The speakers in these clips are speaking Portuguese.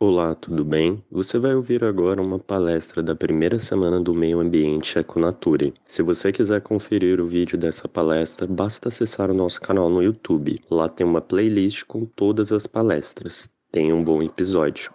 Olá, tudo bem? Você vai ouvir agora uma palestra da primeira semana do Meio Ambiente Econature. Se você quiser conferir o vídeo dessa palestra, basta acessar o nosso canal no YouTube. Lá tem uma playlist com todas as palestras. Tenha um bom episódio.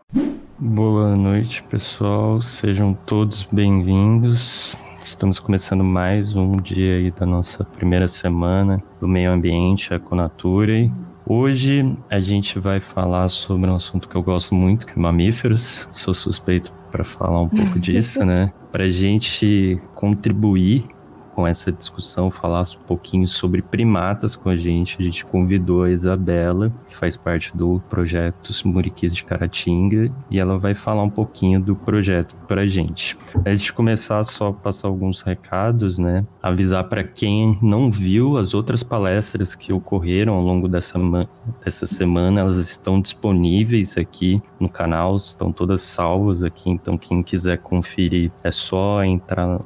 Boa noite, pessoal. Sejam todos bem-vindos. Estamos começando mais um dia aí da nossa primeira semana do Meio Ambiente Econature. Hoje a gente vai falar sobre um assunto que eu gosto muito, que é mamíferos. Sou suspeito para falar um pouco disso, né? Para gente contribuir com essa discussão, falasse um pouquinho sobre primatas com a gente. A gente convidou a Isabela, que faz parte do projeto Muriquis de Caratinga, e ela vai falar um pouquinho do projeto para a gente. Antes de começar, só passar alguns recados, né? Avisar para quem não viu as outras palestras que ocorreram ao longo dessa, dessa semana, elas estão disponíveis aqui no canal, estão todas salvas aqui, então quem quiser conferir é só entrar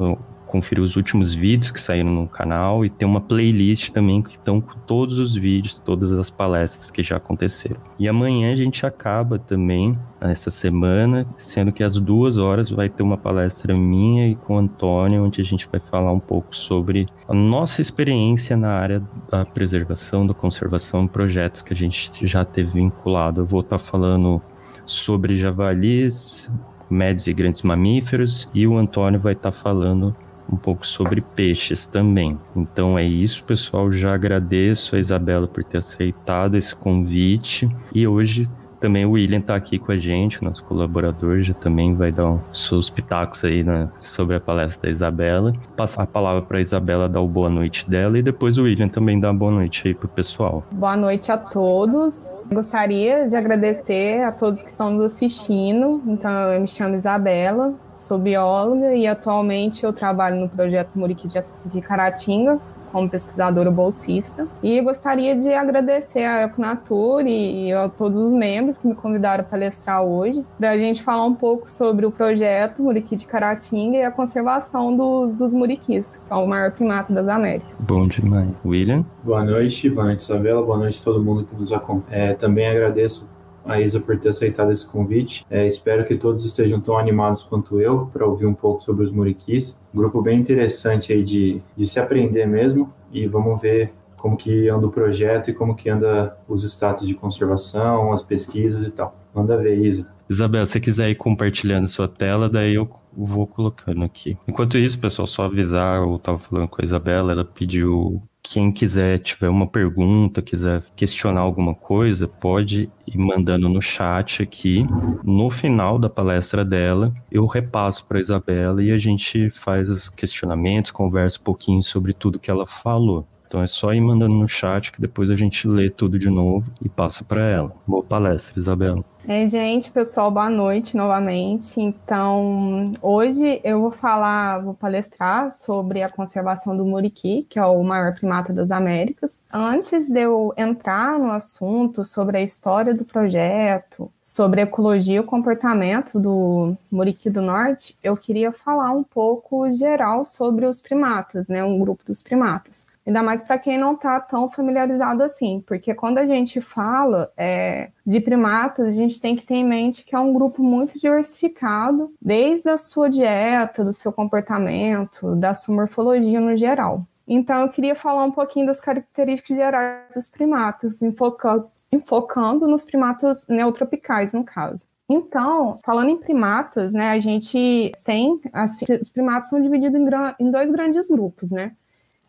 conferir os últimos vídeos que saíram no canal e tem uma playlist também que estão com todos os vídeos, todas as palestras que já aconteceram. E amanhã a gente acaba também nessa semana, sendo que às duas horas vai ter uma palestra minha e com o Antônio, onde a gente vai falar um pouco sobre a nossa experiência na área da preservação, da conservação, projetos que a gente já teve vinculado. Eu vou estar falando sobre javalis, médios e grandes mamíferos, e o Antônio vai estar falando um pouco sobre peixes também. Então é isso, pessoal. Já agradeço a Isabela por ter aceitado esse convite e hoje também o William está aqui com a gente, nosso colaborador, já também vai dar uns seus pitacos aí né, sobre a palestra da Isabela. Passar a palavra para a Isabela dar o boa noite dela e depois o William também dá boa noite aí pro pessoal. Boa noite a todos. Gostaria de agradecer a todos que estão nos assistindo. Então, eu me chamo Isabela, sou bióloga e atualmente eu trabalho no projeto Muriqui de Caratinga, como pesquisadora bolsista. E gostaria de agradecer a Econatur e a todos os membros que me convidaram para palestrar hoje, para a gente falar um pouco sobre o projeto Muriqui de Caratinga e a conservação do, dos muriquis, que é o maior primata das Américas. Bom demais. William? Boa noite, boa noite, Isabela, boa noite a todo mundo que nos acompanha. É, também agradeço a Isa por ter aceitado esse convite. É, espero que todos estejam tão animados quanto eu para ouvir um pouco sobre os muriquis. Um grupo bem interessante aí de, de se aprender mesmo e vamos ver como que anda o projeto e como que anda os status de conservação, as pesquisas e tal. Manda ver, Isa. Isabel, se você quiser ir compartilhando sua tela, daí eu vou colocando aqui. Enquanto isso, pessoal, só avisar, eu estava falando com a Isabela, ela pediu quem quiser, tiver uma pergunta, quiser questionar alguma coisa, pode ir mandando no chat aqui. No final da palestra dela, eu repasso para Isabela e a gente faz os questionamentos, conversa um pouquinho sobre tudo que ela falou. Então é só ir mandando no chat que depois a gente lê tudo de novo e passa para ela. Boa palestra, Isabela. É, gente, pessoal, boa noite novamente. Então, hoje eu vou falar, vou palestrar sobre a conservação do muriqui, que é o maior primata das Américas. Antes de eu entrar no assunto sobre a história do projeto, sobre a ecologia e o comportamento do muriqui do norte, eu queria falar um pouco geral sobre os primatas, né, um grupo dos primatas. Ainda mais para quem não está tão familiarizado assim, porque quando a gente fala é, de primatas, a gente tem que ter em mente que é um grupo muito diversificado, desde a sua dieta, do seu comportamento, da sua morfologia no geral. Então, eu queria falar um pouquinho das características gerais dos primatas, enfocando, enfocando nos primatas neotropicais, no caso. Então, falando em primatas, né, a gente tem, assim, os primatas são divididos em, em dois grandes grupos, né?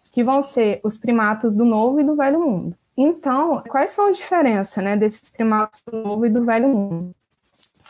Que vão ser os primatas do Novo e do Velho Mundo. Então, quais são as diferenças né, desses primatas do Novo e do Velho Mundo?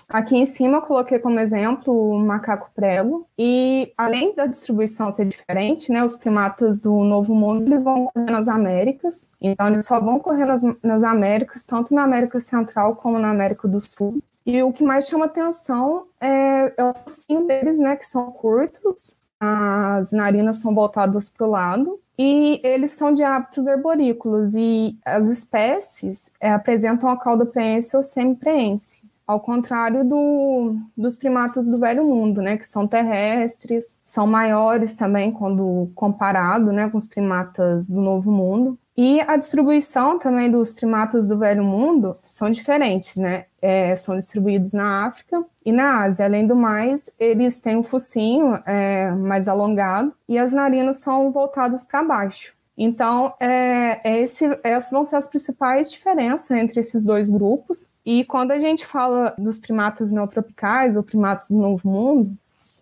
Aqui em cima eu coloquei como exemplo o macaco prego, e além da distribuição ser diferente, né, os primatas do Novo Mundo eles vão correr nas Américas, então eles só vão correr nas, nas Américas, tanto na América Central como na América do Sul. E o que mais chama atenção é, é o focinho deles, né, que são curtos, as narinas são voltadas para o lado, e eles são de hábitos arborícolas e as espécies é, apresentam a cauda preense ou semipreense. Ao contrário do, dos primatas do Velho Mundo, né, que são terrestres, são maiores também quando comparado, né, com os primatas do Novo Mundo. E a distribuição também dos primatas do Velho Mundo são diferentes, né? É, são distribuídos na África e na Ásia. Além do mais, eles têm um focinho é, mais alongado e as narinas são voltadas para baixo. Então, é, é, esse, essas vão ser as principais diferenças entre esses dois grupos. E quando a gente fala dos primatas neotropicais ou primatas do Novo Mundo,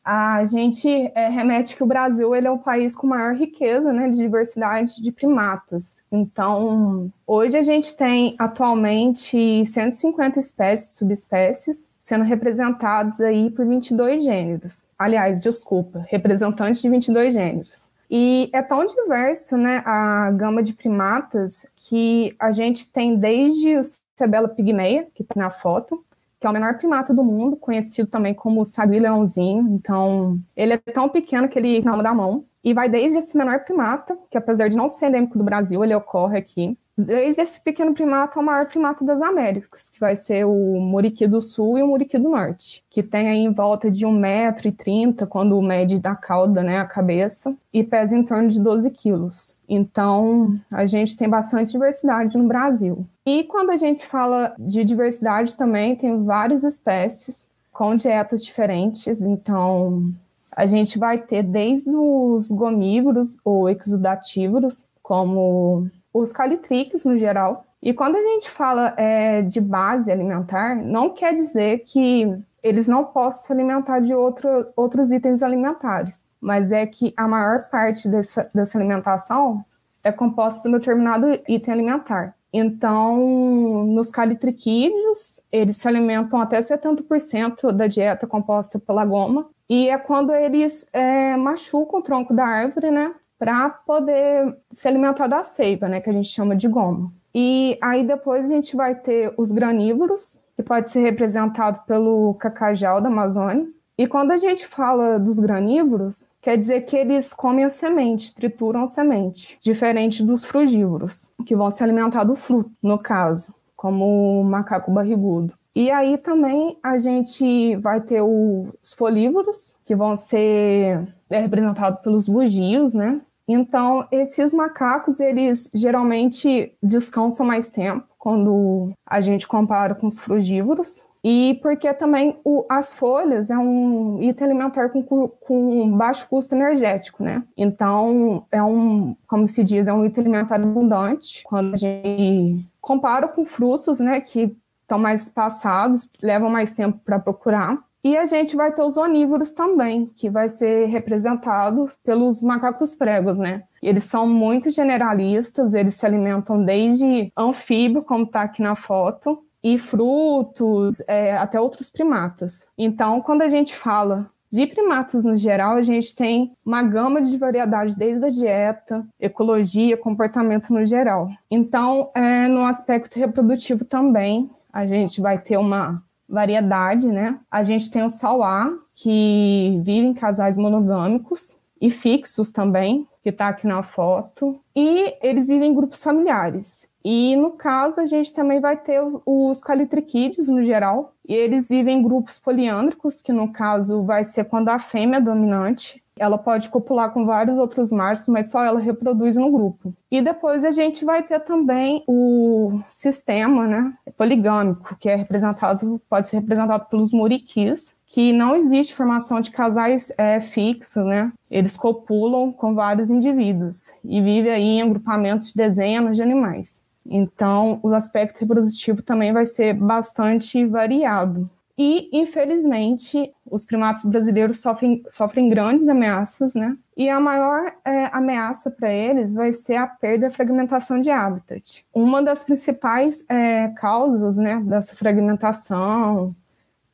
a gente é, remete que o Brasil ele é o país com maior riqueza né, de diversidade de primatas. Então, hoje a gente tem atualmente 150 espécies, subespécies, sendo representados aí por 22 gêneros. Aliás, desculpa, representantes de 22 gêneros. E é tão diverso né, a gama de primatas que a gente tem desde o Cebela pigmeia, que está na foto, que é o menor primata do mundo, conhecido também como sagui-leãozinho. Então, ele é tão pequeno que ele não dá mão. E vai desde esse menor primata, que apesar de não ser endêmico do Brasil, ele ocorre aqui, desde esse pequeno primata ao maior primata das Américas, que vai ser o muriqui do sul e o muriqui do norte, que tem aí em volta de 1,30m quando mede da cauda, né, a cabeça, e pesa em torno de 12 quilos. Então, a gente tem bastante diversidade no Brasil. E quando a gente fala de diversidade também, tem várias espécies com dietas diferentes, então a gente vai ter desde os gomívoros ou exudatívoros, como os calitriques no geral. E quando a gente fala é, de base alimentar, não quer dizer que eles não possam se alimentar de outro, outros itens alimentares, mas é que a maior parte dessa, dessa alimentação é composta por um determinado item alimentar. Então, nos calitriquídeos, eles se alimentam até 70% da dieta composta pela goma, e é quando eles é, machucam o tronco da árvore, né? para poder se alimentar da seiva, né, que a gente chama de goma. E aí depois a gente vai ter os granívoros, que pode ser representado pelo cacajal da Amazônia. E quando a gente fala dos granívoros, quer dizer que eles comem a semente, trituram a semente, diferente dos frugívoros, que vão se alimentar do fruto, no caso, como o macaco barrigudo. E aí também a gente vai ter os folívoros, que vão ser representados pelos bugios, né? Então, esses macacos, eles geralmente descansam mais tempo quando a gente compara com os frugívoros. E porque também o, as folhas é um item alimentar com, com baixo custo energético, né? Então, é um, como se diz, é um item alimentar abundante. Quando a gente compara com frutos, né, que estão mais passados, levam mais tempo para procurar. E a gente vai ter os onívoros também, que vai ser representados pelos macacos pregos, né? Eles são muito generalistas, eles se alimentam desde anfíbio, como está aqui na foto, e frutos, é, até outros primatas. Então, quando a gente fala de primatas no geral, a gente tem uma gama de variedades desde a dieta, ecologia, comportamento no geral. Então, é, no aspecto reprodutivo também, a gente vai ter uma variedade, né? A gente tem o sauá, que vive em casais monogâmicos e fixos também, que está aqui na foto, e eles vivem em grupos familiares. E no caso, a gente também vai ter os, os calitriquídeos no geral, e eles vivem em grupos poliândricos, que no caso vai ser quando a fêmea é dominante, ela pode copular com vários outros machos, mas só ela reproduz no grupo. E depois a gente vai ter também o sistema né, poligâmico, que é representado, pode ser representado pelos muriquis, que não existe formação de casais é, fixos, né? Eles copulam com vários indivíduos e vivem aí em agrupamentos de dezenas de animais. Então, o aspecto reprodutivo também vai ser bastante variado. E, infelizmente, os primatas brasileiros sofrem, sofrem grandes ameaças, né? E a maior é, ameaça para eles vai ser a perda e fragmentação de habitat. Uma das principais é, causas né, dessa fragmentação,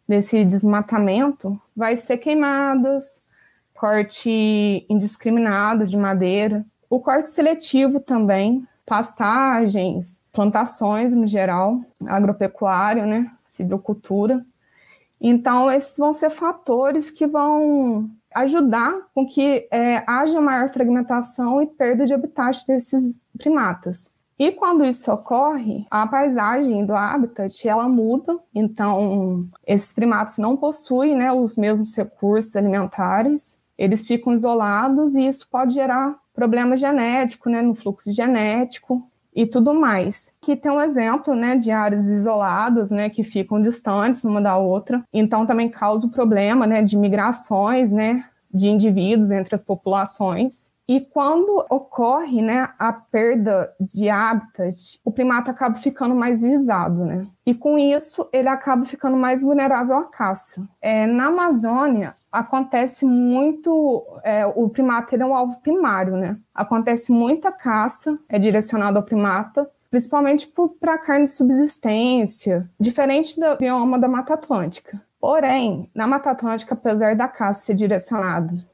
desse desmatamento, vai ser queimadas, corte indiscriminado de madeira, o corte seletivo também, pastagens, plantações no geral, agropecuário, né? Silvicultura. Então, esses vão ser fatores que vão ajudar com que é, haja maior fragmentação e perda de habitat desses primatas. E quando isso ocorre, a paisagem do habitat ela muda, então esses primatas não possuem né, os mesmos recursos alimentares, eles ficam isolados e isso pode gerar problema genético, né, no fluxo genético e tudo mais. Que tem um exemplo, né, de áreas isoladas, né, que ficam distantes uma da outra. Então também causa o problema, né, de migrações, né, de indivíduos entre as populações. E quando ocorre né, a perda de hábitat, o primata acaba ficando mais visado, né? E com isso, ele acaba ficando mais vulnerável à caça. É, na Amazônia, acontece muito. É, o primata é um alvo primário, né? Acontece muita caça, é direcionada ao primata, principalmente para carne de subsistência, diferente do bioma da Mata Atlântica. Porém, na Mata Atlântica, apesar da caça ser direcionada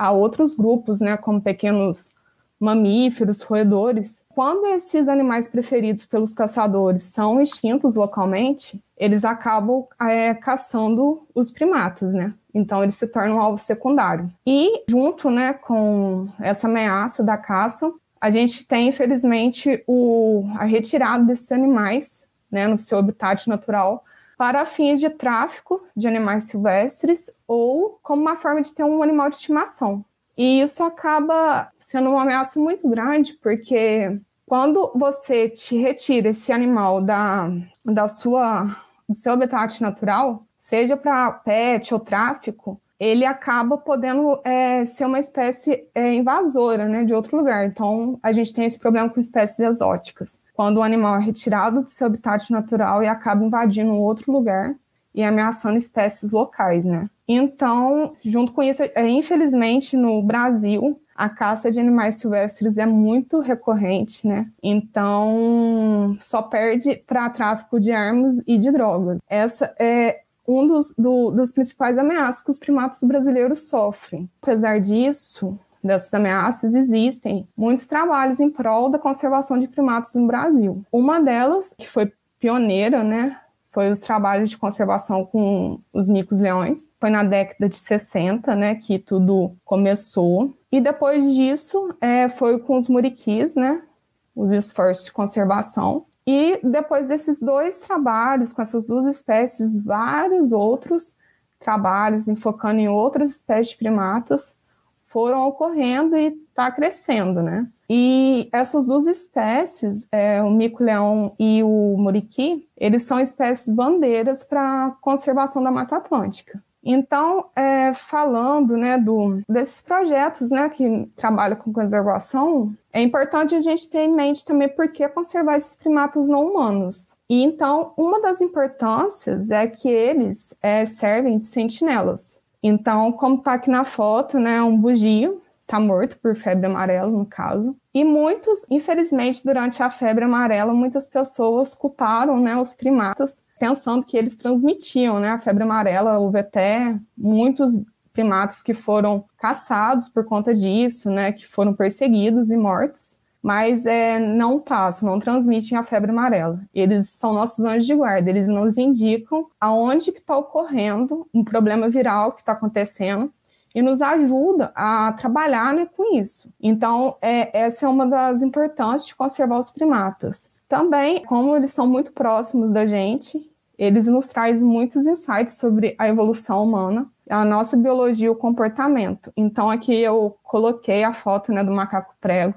a outros grupos, né, como pequenos mamíferos, roedores. Quando esses animais preferidos pelos caçadores são extintos localmente, eles acabam é, caçando os primatas, né? Então eles se tornam um alvo secundário. E junto, né, com essa ameaça da caça, a gente tem infelizmente o, a retirada desses animais, né, no seu habitat natural para fins de tráfico de animais silvestres ou como uma forma de ter um animal de estimação. E isso acaba sendo uma ameaça muito grande, porque quando você te retira esse animal da, da sua, do seu habitat natural, seja para pet ou tráfico, ele acaba podendo é, ser uma espécie é, invasora né, de outro lugar. Então, a gente tem esse problema com espécies exóticas. Quando o animal é retirado do seu habitat natural e acaba invadindo outro lugar e ameaçando espécies locais, né? Então, junto com isso, é, infelizmente, no Brasil, a caça de animais silvestres é muito recorrente, né? Então, só perde para tráfico de armas e de drogas. Essa é um dos, do, principais ameaças que os primatas brasileiros sofrem. Apesar disso, dessas ameaças, existem muitos trabalhos em prol da conservação de primatas no Brasil. Uma delas, que foi pioneira, né, foi os trabalhos de conservação com os micos-leões. Foi na década de 60, né, que tudo começou. E depois disso, é, foi com os muriquis, né, os esforços de conservação. E depois desses dois trabalhos, com essas duas espécies, vários outros trabalhos enfocando em outras espécies de primatas foram ocorrendo e está crescendo, né? E essas duas espécies, é, o mico-leão e o muriqui, eles são espécies bandeiras para a conservação da Mata Atlântica. Então, é, falando né, do, desses projetos né, que trabalham com conservação, é importante a gente ter em mente também por que conservar esses primatas não humanos. E então, uma das importâncias é que eles é, servem de sentinelas. Então, como está aqui na foto, né, um bugio está morto por febre amarela, no caso. E muitos, infelizmente, durante a febre amarela, muitas pessoas culparam né, os primatas pensando que eles transmitiam, né, a febre amarela, houve até muitos primatas que foram caçados por conta disso, né, que foram perseguidos e mortos, mas é, não passam, não transmitem a febre amarela. Eles são nossos anjos de guarda, eles nos indicam aonde que está ocorrendo um problema viral que está acontecendo e nos ajuda a trabalhar né, com isso. Então, é, essa é uma das importâncias de conservar os primatas. Também, como eles são muito próximos da gente, eles nos trazem muitos insights sobre a evolução humana, a nossa biologia e o comportamento. Então, aqui eu coloquei a foto né, do macaco prego,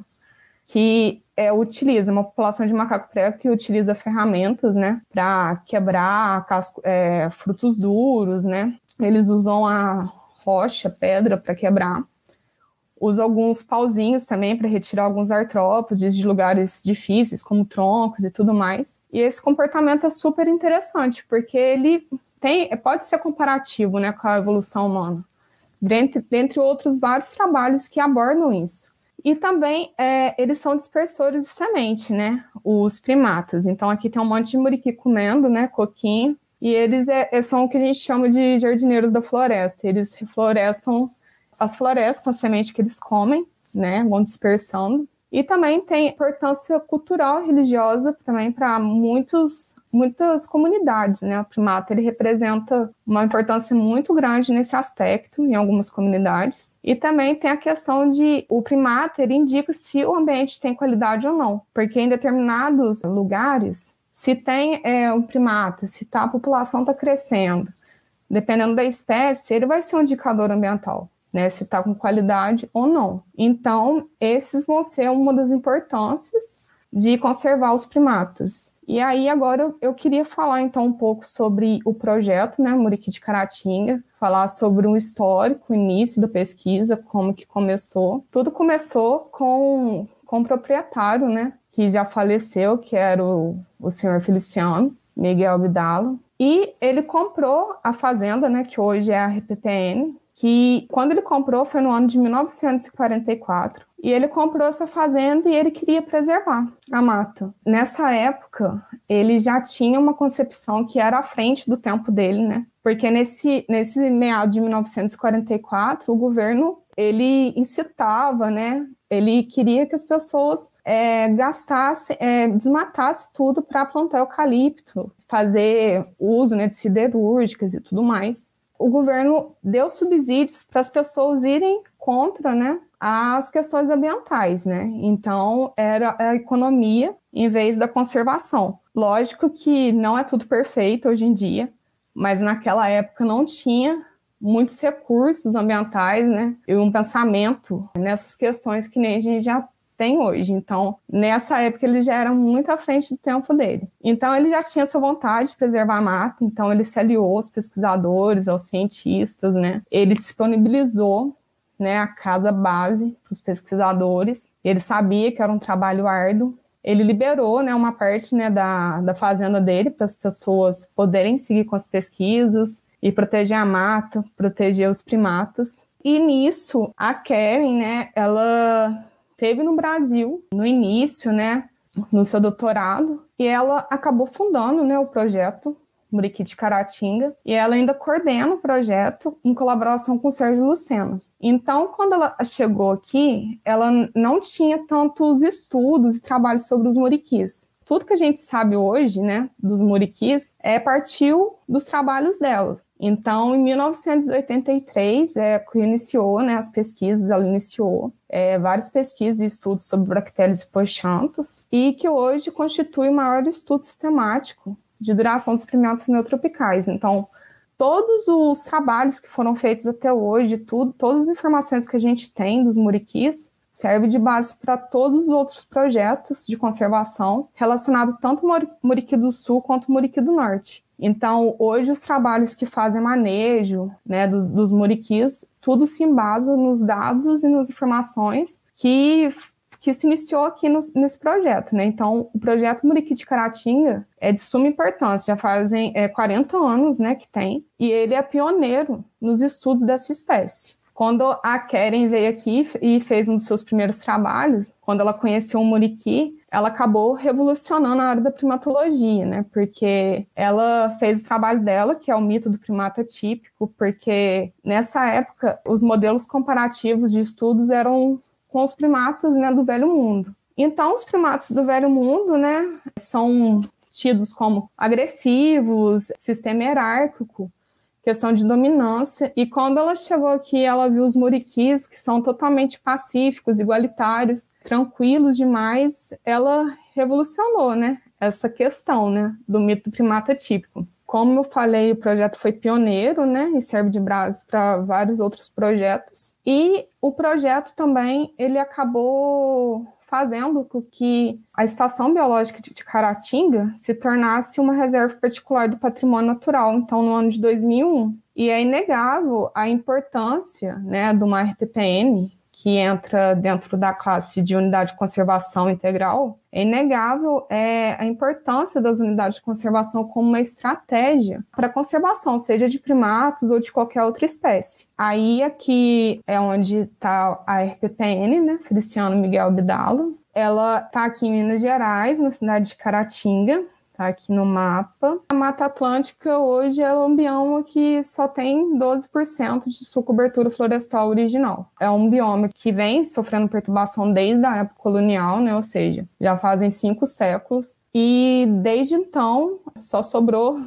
que é, utiliza uma população de macaco prego que utiliza ferramentas né, para quebrar casco, é, frutos duros, né? Eles usam a rocha, pedra para quebrar usa alguns pauzinhos também para retirar alguns artrópodes de lugares difíceis, como troncos e tudo mais. E esse comportamento é super interessante, porque ele tem, pode ser comparativo né, com a evolução humana, dentre, dentre outros vários trabalhos que abordam isso. E também é, eles são dispersores de semente, né? Os primatas. Então aqui tem um monte de muriqui comendo, né? Coquinho. E eles é, é são o que a gente chama de jardineiros da floresta. Eles reflorestam as florestas com a semente que eles comem, né? Vão dispersando. E também tem importância cultural religiosa também para muitos muitas comunidades, né? O primata ele representa uma importância muito grande nesse aspecto em algumas comunidades. E também tem a questão de o primata ele indica se o ambiente tem qualidade ou não, porque em determinados lugares, se tem é, um primata, se tá, a população está crescendo, dependendo da espécie, ele vai ser um indicador ambiental. Né, se está com qualidade ou não. Então, esses vão ser uma das importâncias de conservar os primatas. E aí agora eu queria falar então um pouco sobre o projeto, né, Muriqui de Caratinga, falar sobre um histórico, o início da pesquisa, como que começou. Tudo começou com, com o proprietário, né, que já faleceu, que era o, o senhor Feliciano, Miguel Abdala, e ele comprou a fazenda, né, que hoje é a RPPN, que quando ele comprou foi no ano de 1944. E ele comprou essa fazenda e ele queria preservar a mata. Nessa época, ele já tinha uma concepção que era à frente do tempo dele, né? Porque nesse, nesse meado de 1944, o governo ele incitava, né? Ele queria que as pessoas é, gastassem, é, desmatassem tudo para plantar eucalipto, fazer uso né, de siderúrgicas e tudo mais o governo deu subsídios para as pessoas irem contra, né, as questões ambientais, né? Então era a economia em vez da conservação. Lógico que não é tudo perfeito hoje em dia, mas naquela época não tinha muitos recursos ambientais, né? E um pensamento nessas questões que nem a gente já tem hoje. Então, nessa época, ele já era muito à frente do tempo dele. Então, ele já tinha essa vontade de preservar a mata, então ele se aliou aos pesquisadores, aos cientistas, né? Ele disponibilizou né, a casa base para os pesquisadores. Ele sabia que era um trabalho árduo. Ele liberou né, uma parte né, da, da fazenda dele para as pessoas poderem seguir com as pesquisas e proteger a mata, proteger os primatas. E nisso, a Karen, né, ela teve no Brasil no início, né, no seu doutorado, e ela acabou fundando, né, o projeto Muriqui de Caratinga, e ela ainda coordena o projeto em colaboração com o Sérgio Lucena. Então, quando ela chegou aqui, ela não tinha tantos estudos e trabalhos sobre os muriquis tudo que a gente sabe hoje, né, dos muriquis, é partiu dos trabalhos delas. Então, em 1983, é, que iniciou né, as pesquisas, ela iniciou é, várias pesquisas e estudos sobre bactérias e pochantos, e que hoje constitui o maior estudo sistemático de duração dos primatas neotropicais. Então, todos os trabalhos que foram feitos até hoje, tudo, todas as informações que a gente tem dos muriquis, serve de base para todos os outros projetos de conservação relacionados tanto ao Muriqui do Sul quanto ao Muriqui do Norte. Então, hoje, os trabalhos que fazem manejo né, do, dos muriquis, tudo se embasa nos dados e nas informações que, que se iniciou aqui no, nesse projeto. Né? Então, o projeto Muriqui de Caratinga é de suma importância, já fazem é, 40 anos né, que tem, e ele é pioneiro nos estudos dessa espécie. Quando a Karen veio aqui e fez um dos seus primeiros trabalhos, quando ela conheceu o muriqui, ela acabou revolucionando a área da primatologia, né? Porque ela fez o trabalho dela, que é o mito do primata típico, porque nessa época os modelos comparativos de estudos eram com os primatas né, do Velho Mundo. Então, os primatas do Velho Mundo, né, são tidos como agressivos, sistema hierárquico, questão de dominância. E quando ela chegou aqui, ela viu os muriquis, que são totalmente pacíficos, igualitários, tranquilos demais. Ela revolucionou, né? Essa questão, né? Do mito do primata típico. Como eu falei, o projeto foi pioneiro, né? E serve de base para vários outros projetos. E o projeto também, ele acabou fazendo com que a Estação Biológica de Caratinga se tornasse uma reserva particular do patrimônio natural, então no ano de 2001. E é inegável a importância né, de uma RPPN que entra dentro da classe de unidade de conservação integral, é inegável é, a importância das unidades de conservação como uma estratégia para conservação, seja de primatas ou de qualquer outra espécie. Aí aqui é onde está a RPPN, né, Feliciano Miguel Abdalo. Ela está aqui em Minas Gerais, na cidade de Caratinga, tá aqui no mapa. A Mata Atlântica hoje é um bioma que só tem 12% de sua cobertura florestal original. É um bioma que vem sofrendo perturbação desde a época colonial, né? Ou seja, já fazem cinco séculos. E desde então só sobrou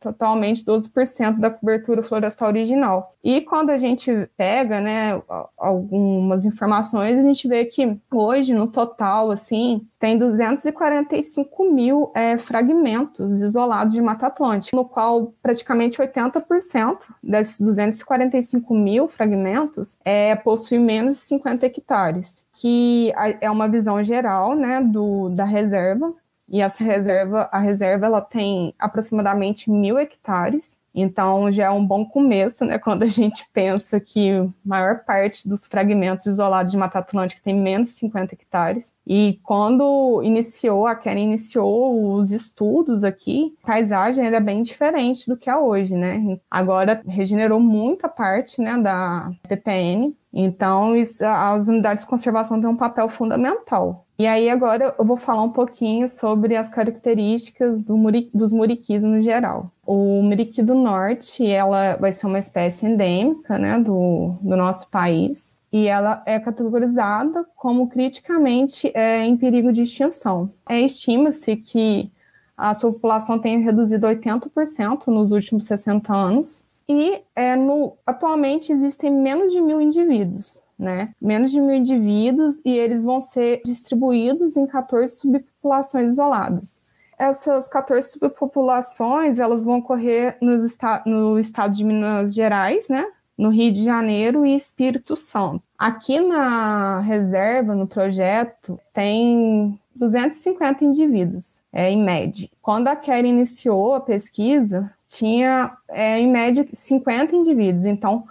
totalmente 12% da cobertura florestal original. E quando a gente pega, né, algumas informações, a gente vê que hoje, no total, assim, tem 245 mil é, fragmentos isolados de Mata Atlântica, no qual praticamente 80% desses 245 mil fragmentos é, possuem menos de 50 hectares, que é uma visão geral né, do, da reserva, e essa reserva, a reserva ela tem aproximadamente mil hectares, então já é um bom começo, né? Quando a gente pensa que a maior parte dos fragmentos isolados de Mata Atlântica tem menos de 50 hectares. E quando iniciou, a Karen iniciou os estudos aqui, a paisagem era bem diferente do que é hoje, né? Agora regenerou muita parte né, da PPN, então, isso, as unidades de conservação têm um papel fundamental. E aí, agora eu vou falar um pouquinho sobre as características do muri, dos muriquis no geral. O muriqui do norte, ela vai ser uma espécie endêmica né, do, do nosso país, e ela é categorizada como criticamente é, em perigo de extinção. É, Estima-se que a sua população tenha reduzido 80% nos últimos 60 anos, e é, no, atualmente existem menos de mil indivíduos, né? Menos de mil indivíduos e eles vão ser distribuídos em 14 subpopulações isoladas. Essas 14 subpopulações elas vão ocorrer nos esta no estado de Minas Gerais, né? No Rio de Janeiro e Espírito Santo. Aqui na reserva, no projeto, tem 250 indivíduos, é, em média. Quando a Kelly iniciou a pesquisa, tinha, é, em média, 50 indivíduos. Então,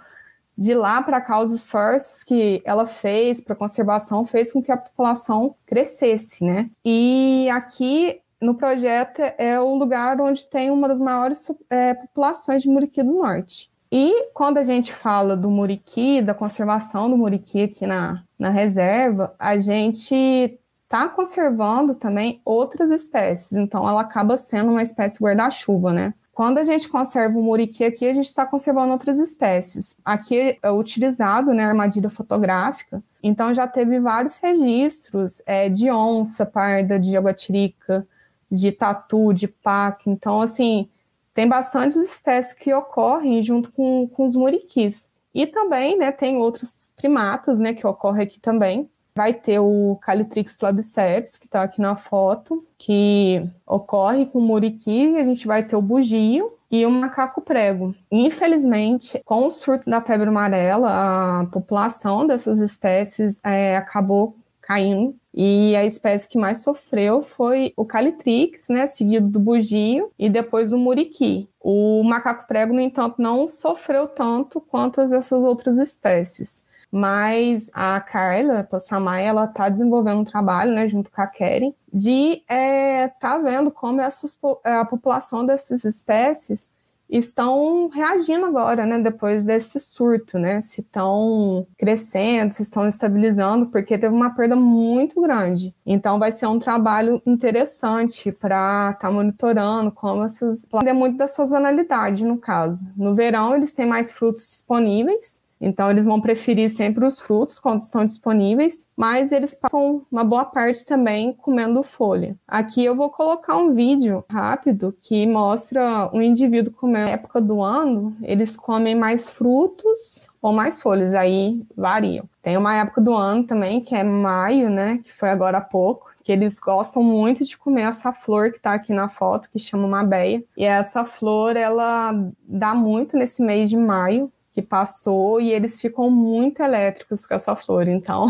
de lá para cá, os esforços que ela fez para conservação fez com que a população crescesse, né? E aqui no projeto é o lugar onde tem uma das maiores é, populações de muriqui do norte. E quando a gente fala do muriqui, da conservação do muriqui aqui na, na reserva, a gente está conservando também outras espécies. Então, ela acaba sendo uma espécie guarda-chuva, né? Quando a gente conserva o muriqui aqui, a gente está conservando outras espécies. Aqui é utilizado né, armadilha fotográfica, então já teve vários registros é, de onça parda, de jaguatirica, de tatu, de paca. Então, assim, tem bastantes espécies que ocorrem junto com, com os muriquis. E também, né, tem outros primatas, né, que ocorrem aqui também, Vai ter o Calitrix flabiceps, que está aqui na foto, que ocorre com o muriqui, a gente vai ter o bugio e o macaco prego. Infelizmente, com o surto da febre amarela, a população dessas espécies é, acabou caindo e a espécie que mais sofreu foi o Calitrix, né, seguido do bugio e depois o muriqui. O macaco prego, no entanto, não sofreu tanto quanto essas outras espécies mas a Carla Passamay, ela está desenvolvendo um trabalho, né, junto com a Keren, de é, tá vendo como essas, a população dessas espécies estão reagindo agora, né, depois desse surto, né, se estão crescendo, se estão estabilizando, porque teve uma perda muito grande. Então vai ser um trabalho interessante para estar tá monitorando como essas depende muito da sazonalidade no caso. No verão eles têm mais frutos disponíveis então, eles vão preferir sempre os frutos quando estão disponíveis, mas eles passam uma boa parte também comendo folha. Aqui eu vou colocar um vídeo rápido que mostra um indivíduo comendo na época do ano, eles comem mais frutos ou mais folhas, aí variam. Tem uma época do ano também, que é maio, né, que foi agora há pouco, que eles gostam muito de comer essa flor que está aqui na foto, que chama mabeia. E essa flor, ela dá muito nesse mês de maio, que passou e eles ficam muito elétricos com essa flor. Então,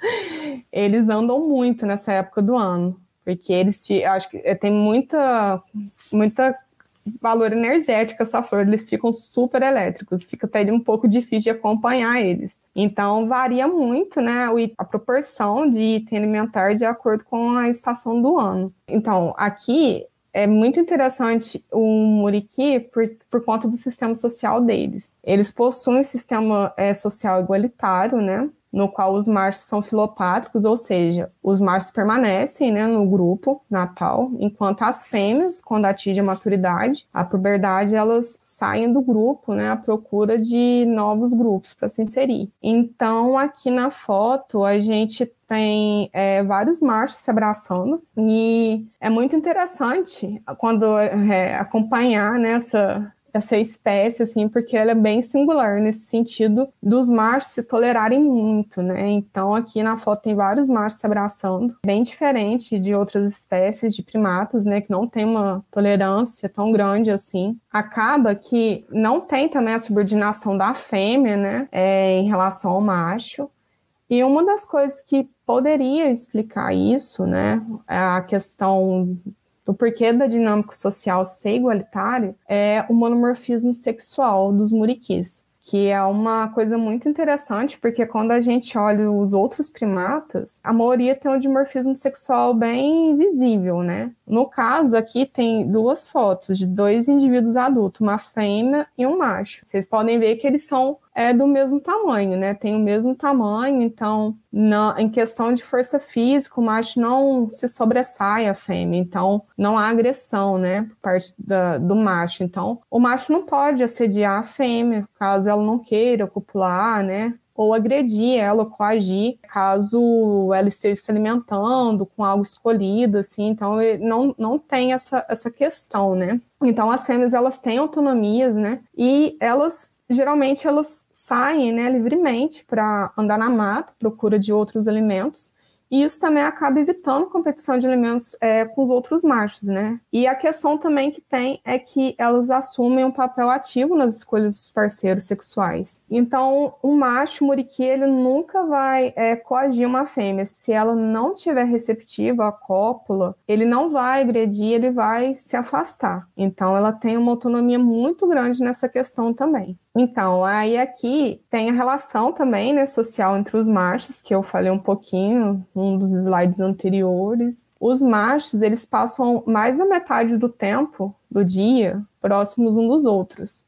eles andam muito nessa época do ano, porque eles acho que eh, tem muita muita valor energético essa flor, eles ficam super elétricos, fica até um pouco difícil de acompanhar eles. Então varia muito, né, a proporção de item alimentar de acordo com a estação do ano. Então, aqui é muito interessante o Muriqui por, por conta do sistema social deles. Eles possuem um sistema é, social igualitário, né? no qual os machos são filopátricos, ou seja, os machos permanecem né, no grupo natal, enquanto as fêmeas, quando atingem a maturidade, a puberdade, elas saem do grupo né, à procura de novos grupos para se inserir. Então, aqui na foto, a gente tem é, vários machos se abraçando e é muito interessante quando é, acompanhar nessa né, essa espécie, assim, porque ela é bem singular nesse sentido dos machos se tolerarem muito, né? Então, aqui na foto tem vários machos se abraçando, bem diferente de outras espécies de primatas, né? Que não tem uma tolerância tão grande assim. Acaba que não tem também a subordinação da fêmea, né? É, em relação ao macho. E uma das coisas que poderia explicar isso, né, a questão do porquê da dinâmica social ser igualitário é o monomorfismo sexual dos muriquis, que é uma coisa muito interessante, porque quando a gente olha os outros primatas, a maioria tem um dimorfismo sexual bem visível, né? No caso, aqui tem duas fotos de dois indivíduos adultos, uma fêmea e um macho. Vocês podem ver que eles são é do mesmo tamanho, né? Tem o mesmo tamanho, então, na, em questão de força física, o macho não se sobressai a fêmea, então não há agressão, né, por parte da, do macho. Então, o macho não pode assediar a fêmea, caso ela não queira copular, né? ou agredir ela, ou coagir, caso ela esteja se alimentando com algo escolhido, assim, então não, não tem essa, essa questão, né? Então as fêmeas, elas têm autonomias, né? E elas geralmente elas saem né, livremente para andar na mata, procura de outros alimentos, e isso também acaba evitando competição de alimentos é, com os outros machos, né? E a questão também que tem é que elas assumem um papel ativo nas escolhas dos parceiros sexuais. Então, um macho muriqui, ele nunca vai é, coagir uma fêmea. Se ela não tiver receptiva à cópula, ele não vai agredir, ele vai se afastar. Então, ela tem uma autonomia muito grande nessa questão também. Então, aí aqui tem a relação também, né, social entre os machos, que eu falei um pouquinho um dos slides anteriores. Os machos, eles passam mais da metade do tempo do dia próximos um dos outros.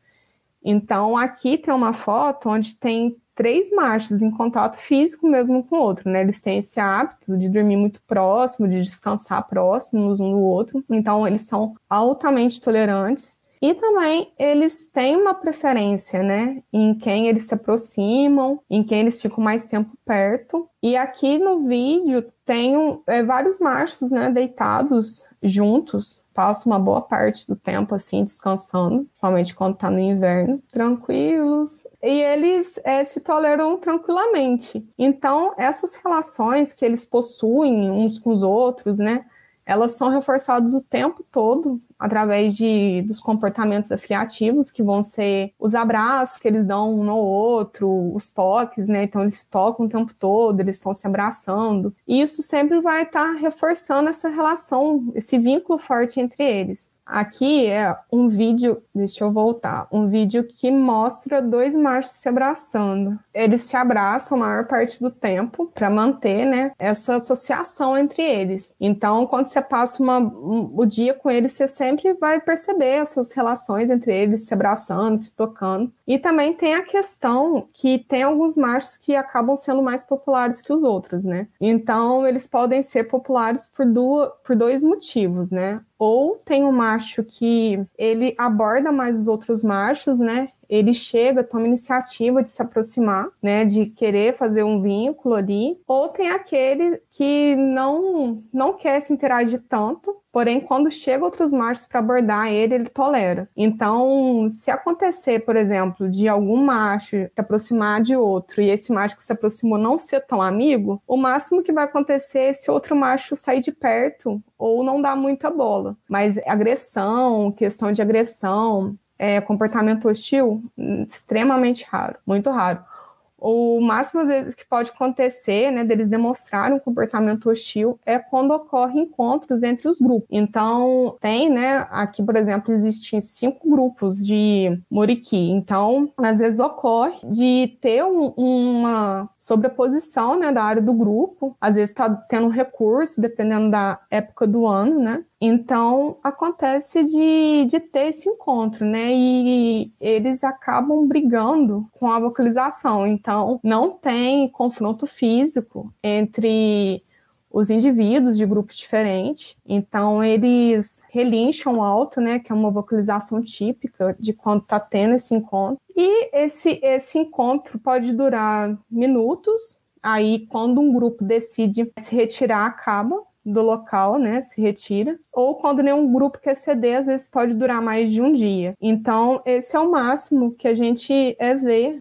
Então, aqui tem uma foto onde tem três machos em contato físico mesmo com o outro, né? Eles têm esse hábito de dormir muito próximo, de descansar próximos um do outro. Então, eles são altamente tolerantes e também eles têm uma preferência, né, em quem eles se aproximam, em quem eles ficam mais tempo perto. E aqui no vídeo tem é, vários machos, né, deitados juntos, passam uma boa parte do tempo assim descansando, principalmente quando tá no inverno, tranquilos. E eles é, se toleram tranquilamente. Então, essas relações que eles possuem uns com os outros, né, elas são reforçadas o tempo todo através de, dos comportamentos afiliativos, que vão ser os abraços que eles dão um no outro, os toques, né? Então eles tocam o tempo todo, eles estão se abraçando. E isso sempre vai estar tá reforçando essa relação, esse vínculo forte entre eles. Aqui é um vídeo, deixa eu voltar, um vídeo que mostra dois machos se abraçando. Eles se abraçam a maior parte do tempo para manter, né, essa associação entre eles. Então, quando você passa uma, um, o dia com eles, você sempre vai perceber essas relações entre eles se abraçando, se tocando. E também tem a questão que tem alguns machos que acabam sendo mais populares que os outros, né? Então, eles podem ser populares por, duas, por dois motivos, né? Ou tem um macho que ele aborda mais os outros machos, né? Ele chega, toma iniciativa de se aproximar, né? De querer fazer um vínculo ali. Ou tem aquele que não, não quer se interagir tanto, Porém, quando chega outros machos para abordar ele, ele tolera. Então, se acontecer, por exemplo, de algum macho se aproximar de outro e esse macho que se aproximou não ser tão amigo, o máximo que vai acontecer é esse outro macho sair de perto ou não dar muita bola. Mas agressão, questão de agressão, é, comportamento hostil, extremamente raro, muito raro o máximo vezes que pode acontecer, né, deles demonstrarem um comportamento hostil é quando ocorre encontros entre os grupos. Então, tem, né, aqui, por exemplo, existem cinco grupos de moriqui. Então, às vezes ocorre de ter um, uma sobreposição, né, da área do grupo. Às vezes está tendo um recurso, dependendo da época do ano, né? Então, acontece de, de ter esse encontro, né? E eles acabam brigando com a vocalização. Então, não tem confronto físico entre os indivíduos de grupos diferentes. Então, eles relincham alto, né, que é uma vocalização típica de quando está tendo esse encontro. E esse, esse encontro pode durar minutos. Aí, quando um grupo decide se retirar, acaba do local, né, se retira, ou quando nenhum grupo quer ceder, às vezes pode durar mais de um dia. Então, esse é o máximo que a gente é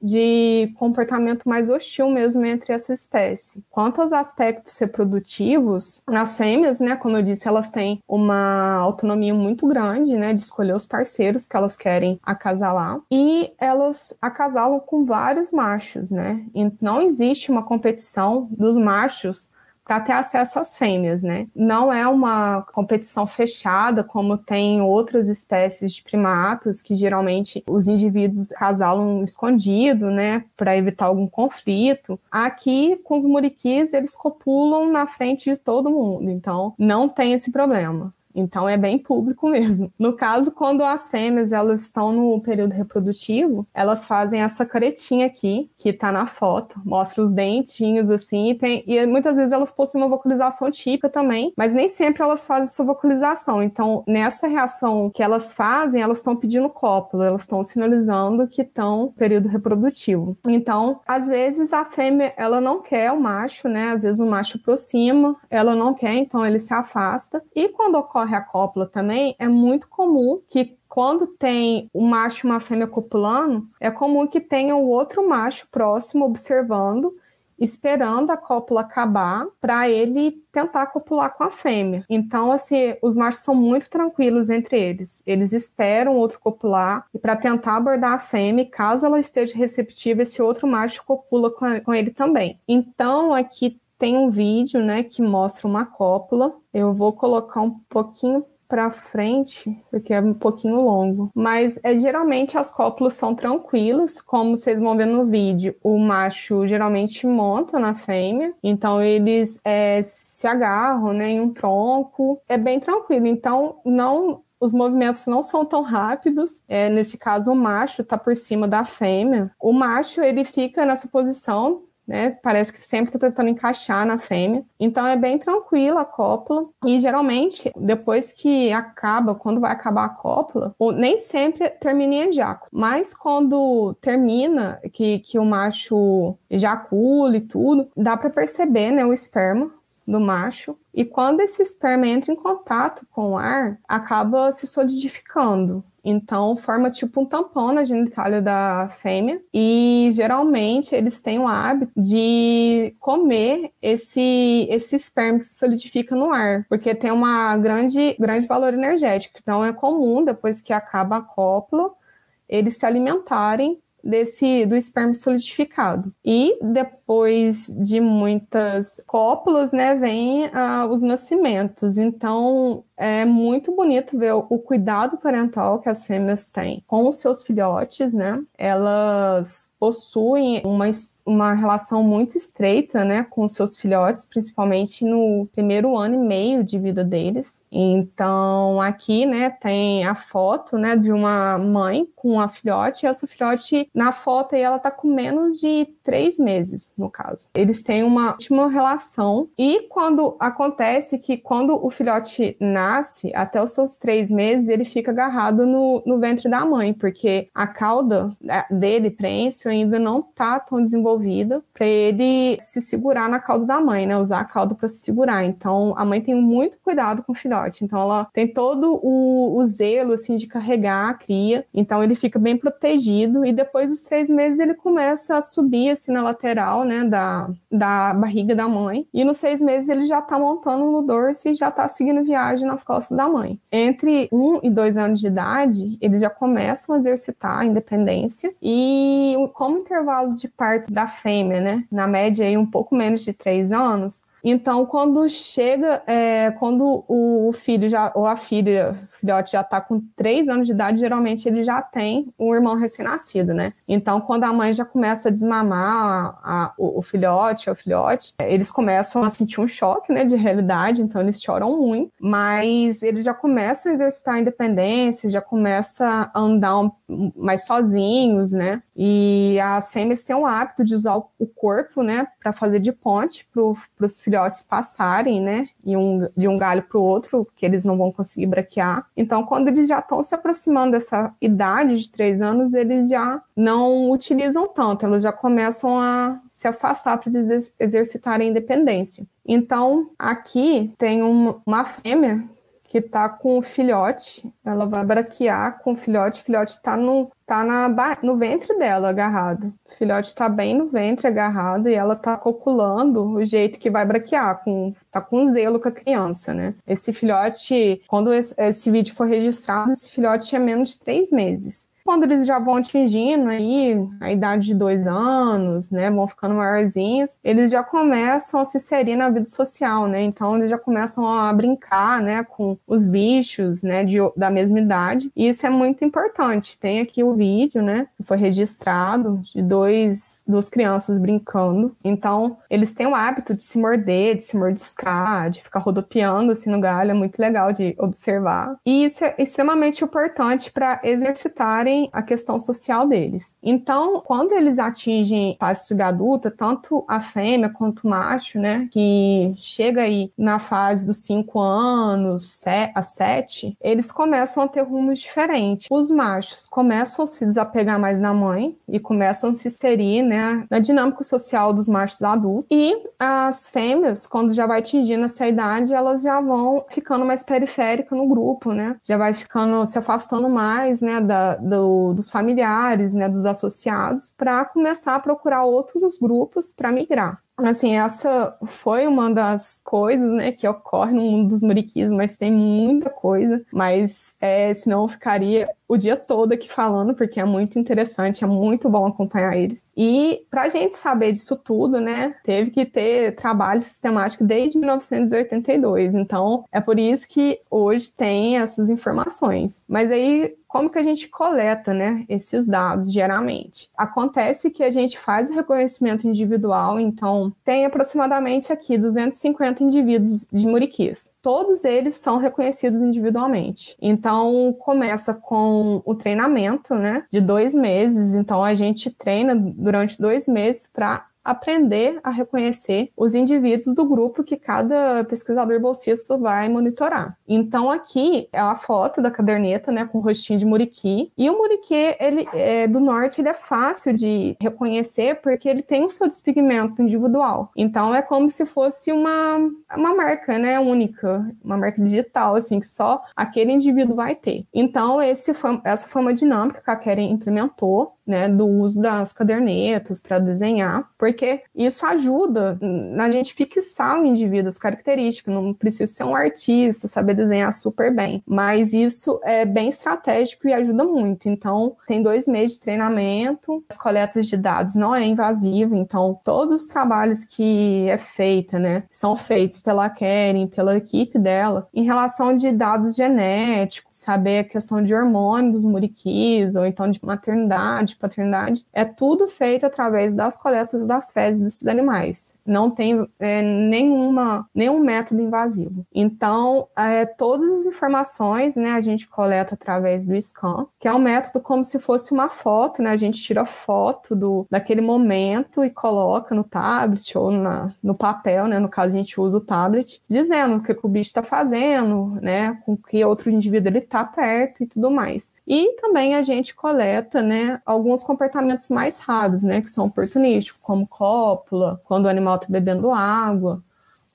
de comportamento mais hostil mesmo entre essa espécie. Quanto aos aspectos reprodutivos, as fêmeas, né, como eu disse, elas têm uma autonomia muito grande, né, de escolher os parceiros que elas querem acasalar, e elas acasalam com vários machos, né? E não existe uma competição dos machos para ter acesso às fêmeas, né? Não é uma competição fechada como tem outras espécies de primatas que geralmente os indivíduos casalam escondido, né, para evitar algum conflito. Aqui com os muriquis eles copulam na frente de todo mundo, então não tem esse problema. Então é bem público mesmo. No caso, quando as fêmeas elas estão no período reprodutivo, elas fazem essa caretinha aqui, que tá na foto, mostra os dentinhos assim, e, tem, e muitas vezes elas possuem uma vocalização típica também, mas nem sempre elas fazem essa vocalização. Então, nessa reação que elas fazem, elas estão pedindo cópula, elas estão sinalizando que estão no período reprodutivo. Então, às vezes a fêmea ela não quer o macho, né? Às vezes o macho aproxima, ela não quer, então ele se afasta. E quando ocorre ocorre a cópula também, é muito comum que quando tem um macho e uma fêmea copulando, é comum que tenha o um outro macho próximo observando, esperando a cópula acabar para ele tentar copular com a fêmea. Então, assim, os machos são muito tranquilos entre eles. Eles esperam outro copular e para tentar abordar a fêmea, caso ela esteja receptiva, esse outro macho copula com ele também. Então, aqui tem um vídeo, né, que mostra uma cópula. Eu vou colocar um pouquinho para frente, porque é um pouquinho longo. Mas é geralmente as cópulas são tranquilas, como vocês vão ver no vídeo. O macho geralmente monta na fêmea, então eles é, se agarram, né, em um tronco. É bem tranquilo. Então não os movimentos não são tão rápidos. É, nesse caso, o macho está por cima da fêmea. O macho ele fica nessa posição né? Parece que sempre está tentando encaixar na fêmea. Então é bem tranquila a cópula. E geralmente, depois que acaba, quando vai acabar a cópula, nem sempre termina em ejáculo. Mas quando termina, que, que o macho ejacula e tudo, dá para perceber, né, o esperma do macho. E quando esse esperma entra em contato com o ar, acaba se solidificando. Então, forma tipo um tampão na genitália da fêmea. E geralmente eles têm o hábito de comer esse, esse esperma que se solidifica no ar, porque tem uma grande, grande valor energético. Então, é comum, depois que acaba a cópula, eles se alimentarem desse do esperma solidificado. E depois de muitas cópulas, né, vem uh, os nascimentos. Então, é muito bonito ver o, cuidado parental que as fêmeas têm com os seus filhotes, né? Elas possuem uma uma relação muito estreita, né, com seus filhotes, principalmente no primeiro ano e meio de vida deles. Então, aqui, né, tem a foto, né, de uma mãe com a filhote, e essa filhote, na foto, aí, ela tá com menos de três meses, no caso. Eles têm uma ótima relação, e quando acontece que quando o filhote nasce, até os seus três meses, ele fica agarrado no, no ventre da mãe, porque a cauda é, dele, preensil, ainda não tá tão desenvolvida desenvolvida para ele se segurar na cauda da mãe, né? Usar a cauda para se segurar. Então, a mãe tem muito cuidado com o filhote. Então, ela tem todo o, o zelo, assim, de carregar a cria. Então, ele fica bem protegido. E depois dos três meses, ele começa a subir, assim, na lateral, né? Da, da barriga da mãe. E nos seis meses, ele já tá montando no dorso e já tá seguindo viagem nas costas da mãe. Entre um e dois anos de idade, eles já começam a exercitar a independência. E como intervalo de parto da da fêmea, né? Na média aí um pouco menos de três anos. Então, quando chega, é, quando o filho já, ou a filha filhote já está com três anos de idade, geralmente ele já tem um irmão recém-nascido, né? Então, quando a mãe já começa a desmamar a, a, o, o, filhote ou filhote, eles começam a sentir um choque, né, de realidade, então eles choram muito, mas eles já começam a exercitar a independência, já começam a andar um, mais sozinhos, né? E as fêmeas têm o hábito de usar o corpo, né, para fazer de ponte para os filhotes passarem, né, de um, de um galho para o outro, que eles não vão conseguir braquear. Então, quando eles já estão se aproximando dessa idade de três anos, eles já não utilizam tanto, eles já começam a se afastar para eles exercitarem a independência. Então, aqui tem uma fêmea que está com o filhote, ela vai braquear com o filhote, o filhote está no, tá na, no ventre dela agarrado. O filhote está bem no ventre agarrado e ela está copulando o jeito que vai braquear, com, tá com zelo com a criança, né? Esse filhote, quando esse, esse vídeo for registrado, esse filhote tinha menos de três meses. Quando eles já vão atingindo aí a idade de dois anos, né, vão ficando maiorzinhos, eles já começam a se inserir na vida social, né? Então eles já começam a brincar, né, com os bichos, né, de, da mesma idade. E isso é muito importante. Tem aqui o vídeo, né, que foi registrado de dois, duas crianças brincando. Então eles têm o hábito de se morder, de se mordiscar, de ficar rodopiando assim no galho. É muito legal de observar. E isso é extremamente importante para exercitarem a questão social deles. Então, quando eles atingem fase subadulta, tanto a fêmea quanto o macho, né, que chega aí na fase dos 5 anos a 7, eles começam a ter rumos diferentes. Os machos começam a se desapegar mais da mãe e começam a se inserir, né, na dinâmica social dos machos adultos. E as fêmeas, quando já vai atingindo essa idade, elas já vão ficando mais periféricas no grupo, né? Já vai ficando, se afastando mais, né, da, do do, dos familiares, né, dos associados, para começar a procurar outros grupos para migrar. Assim, essa foi uma das coisas, né, que ocorre no mundo dos muriquis, mas tem muita coisa, mas é, senão eu ficaria o dia todo aqui falando, porque é muito interessante, é muito bom acompanhar eles. E para a gente saber disso tudo, né, teve que ter trabalho sistemático desde 1982, então é por isso que hoje tem essas informações. Mas aí, como que a gente coleta, né, esses dados diariamente? Acontece que a gente faz o reconhecimento individual, então tem aproximadamente aqui 250 indivíduos de muriquis. Todos eles são reconhecidos individualmente. Então, começa com o treinamento, né, de dois meses. Então, a gente treina durante dois meses para aprender a reconhecer os indivíduos do grupo que cada pesquisador bolsista vai monitorar. Então aqui é a foto da caderneta, né, com o rostinho de muriqui. E o muriqui, ele é, do norte, ele é fácil de reconhecer porque ele tem o seu despigmento individual. Então é como se fosse uma, uma marca, né, única, uma marca digital, assim, que só aquele indivíduo vai ter. Então esse essa foi uma dinâmica que a Keren implementou né, do uso das cadernetas para desenhar, porque isso ajuda na gente fixar o indivíduo, as características, não precisa ser um artista, saber desenhar super bem, mas isso é bem estratégico e ajuda muito. Então, tem dois meses de treinamento, as coletas de dados não é invasivo, então todos os trabalhos que é feita, né, são feitos pela Keren, pela equipe dela, em relação de dados genéticos, saber a questão de hormônio dos muriquis, ou então de maternidade, paternidade, é tudo feito através das coletas das fezes desses animais. Não tem é, nenhuma, nenhum método invasivo. Então, é, todas as informações né, a gente coleta através do scan, que é um método como se fosse uma foto, né? A gente tira foto do, daquele momento e coloca no tablet ou na, no papel, né? No caso, a gente usa o tablet, dizendo o que, o bicho está fazendo, né? Com que outro indivíduo ele está perto e tudo mais. E também a gente coleta, né? Alguns comportamentos mais raros, né, que são oportunísticos, como cópula, quando o animal está bebendo água,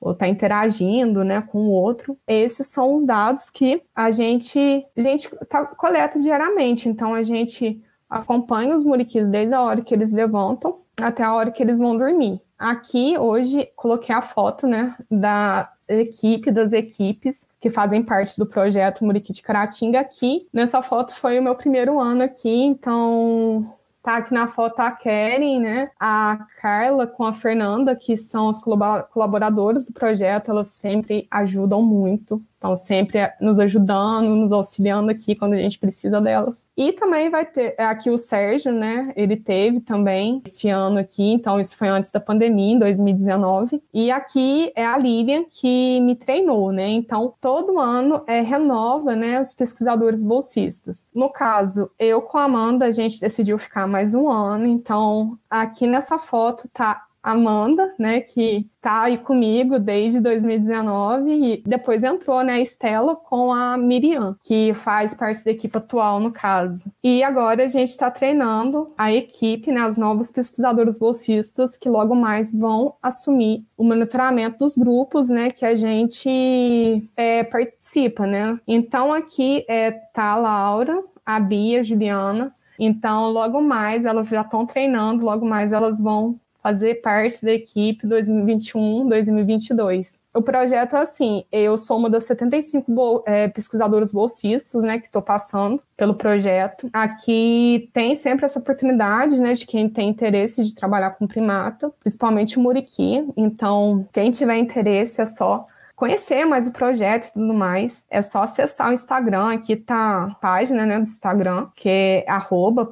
ou está interagindo né, com o outro. Esses são os dados que a gente, a gente tá, coleta diariamente. Então, a gente acompanha os muriquis desde a hora que eles levantam até a hora que eles vão dormir. Aqui, hoje, coloquei a foto né, da equipe, das equipes que fazem parte do projeto Muriqui de Caratinga aqui. Nessa foto foi o meu primeiro ano aqui, então tá aqui na foto a Keren, né? A Carla com a Fernanda, que são as colaboradoras do projeto, elas sempre ajudam muito. Estão sempre nos ajudando, nos auxiliando aqui quando a gente precisa delas. E também vai ter é aqui o Sérgio, né? Ele teve também esse ano aqui, então isso foi antes da pandemia, em 2019. E aqui é a Lilian que me treinou, né? Então todo ano é renova, né, os pesquisadores bolsistas. No caso, eu com a Amanda, a gente decidiu ficar mais um ano, então aqui nessa foto tá Amanda, né, que tá aí comigo desde 2019 e depois entrou, né, a Estela com a Miriam, que faz parte da equipe atual no caso. E agora a gente está treinando a equipe, né, os novos pesquisadores bolsistas que logo mais vão assumir o monitoramento dos grupos, né, que a gente é, participa, né. Então aqui é, tá a Laura, a Bia, a Juliana, então, logo mais, elas já estão treinando, logo mais elas vão fazer parte da equipe 2021-2022. O projeto é assim, eu sou uma das 75 bol é, pesquisadoras bolsistas, né, que estou passando pelo projeto. Aqui tem sempre essa oportunidade, né, de quem tem interesse de trabalhar com primata, principalmente o muriqui. Então, quem tiver interesse é só conhecer mais o projeto e tudo mais, é só acessar o Instagram. Aqui tá a página né, do Instagram, que é arroba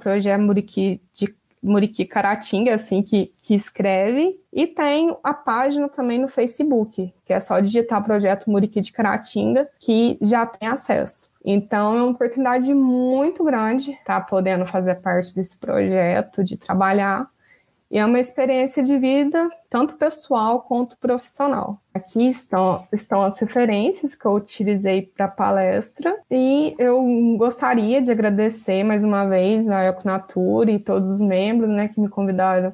de Muriqui Caratinga, assim que, que escreve. E tem a página também no Facebook, que é só digitar projeto Muriqui de Caratinga, que já tem acesso. Então é uma oportunidade muito grande estar tá podendo fazer parte desse projeto, de trabalhar e é uma experiência de vida, tanto pessoal quanto profissional. Aqui estão, estão as referências que eu utilizei para a palestra e eu gostaria de agradecer mais uma vez a Econatura e todos os membros né, que me convidaram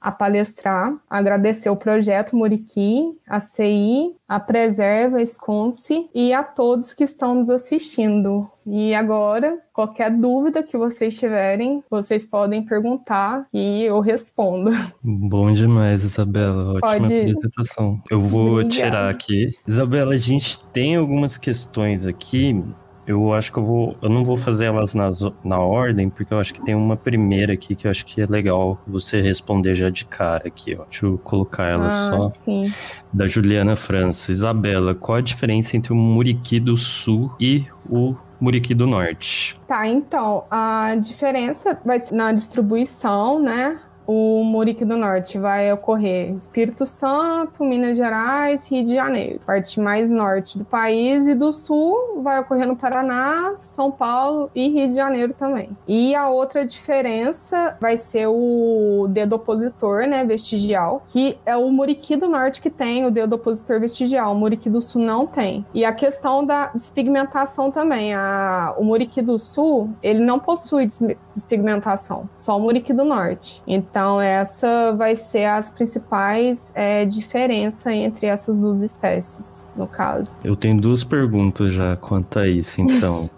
a palestrar, agradecer o projeto Muriqui, a CI, a Preserva, a Esconce e a todos que estão nos assistindo. E agora, qualquer dúvida que vocês tiverem, vocês podem perguntar e eu respondo. Bom demais, Isabela. Ótima Pode... apresentação. Eu vou Obrigada. tirar aqui. Isabela, a gente tem algumas questões aqui eu acho que eu vou. Eu não vou fazer elas nas, na ordem, porque eu acho que tem uma primeira aqui que eu acho que é legal você responder já de cara aqui, ó. Deixa eu colocar ela ah, só. Sim. Da Juliana França. Isabela, qual a diferença entre o Muriqui do Sul e o Muriqui do Norte? Tá, então, a diferença vai ser na distribuição, né? O Murique do Norte vai ocorrer Espírito Santo, Minas Gerais, Rio de Janeiro. Parte mais norte do país e do sul vai ocorrer no Paraná, São Paulo e Rio de Janeiro também. E a outra diferença vai ser o dedo opositor, né, vestigial, que é o Muriqui do Norte que tem o dedo opositor vestigial, o Muriqui do Sul não tem. E a questão da despigmentação também, a, o Muriqui do Sul, ele não possui despigmentação, só o Muriqui do Norte. Então então, essa vai ser as principais é, diferenças entre essas duas espécies, no caso. Eu tenho duas perguntas já quanto a isso, então.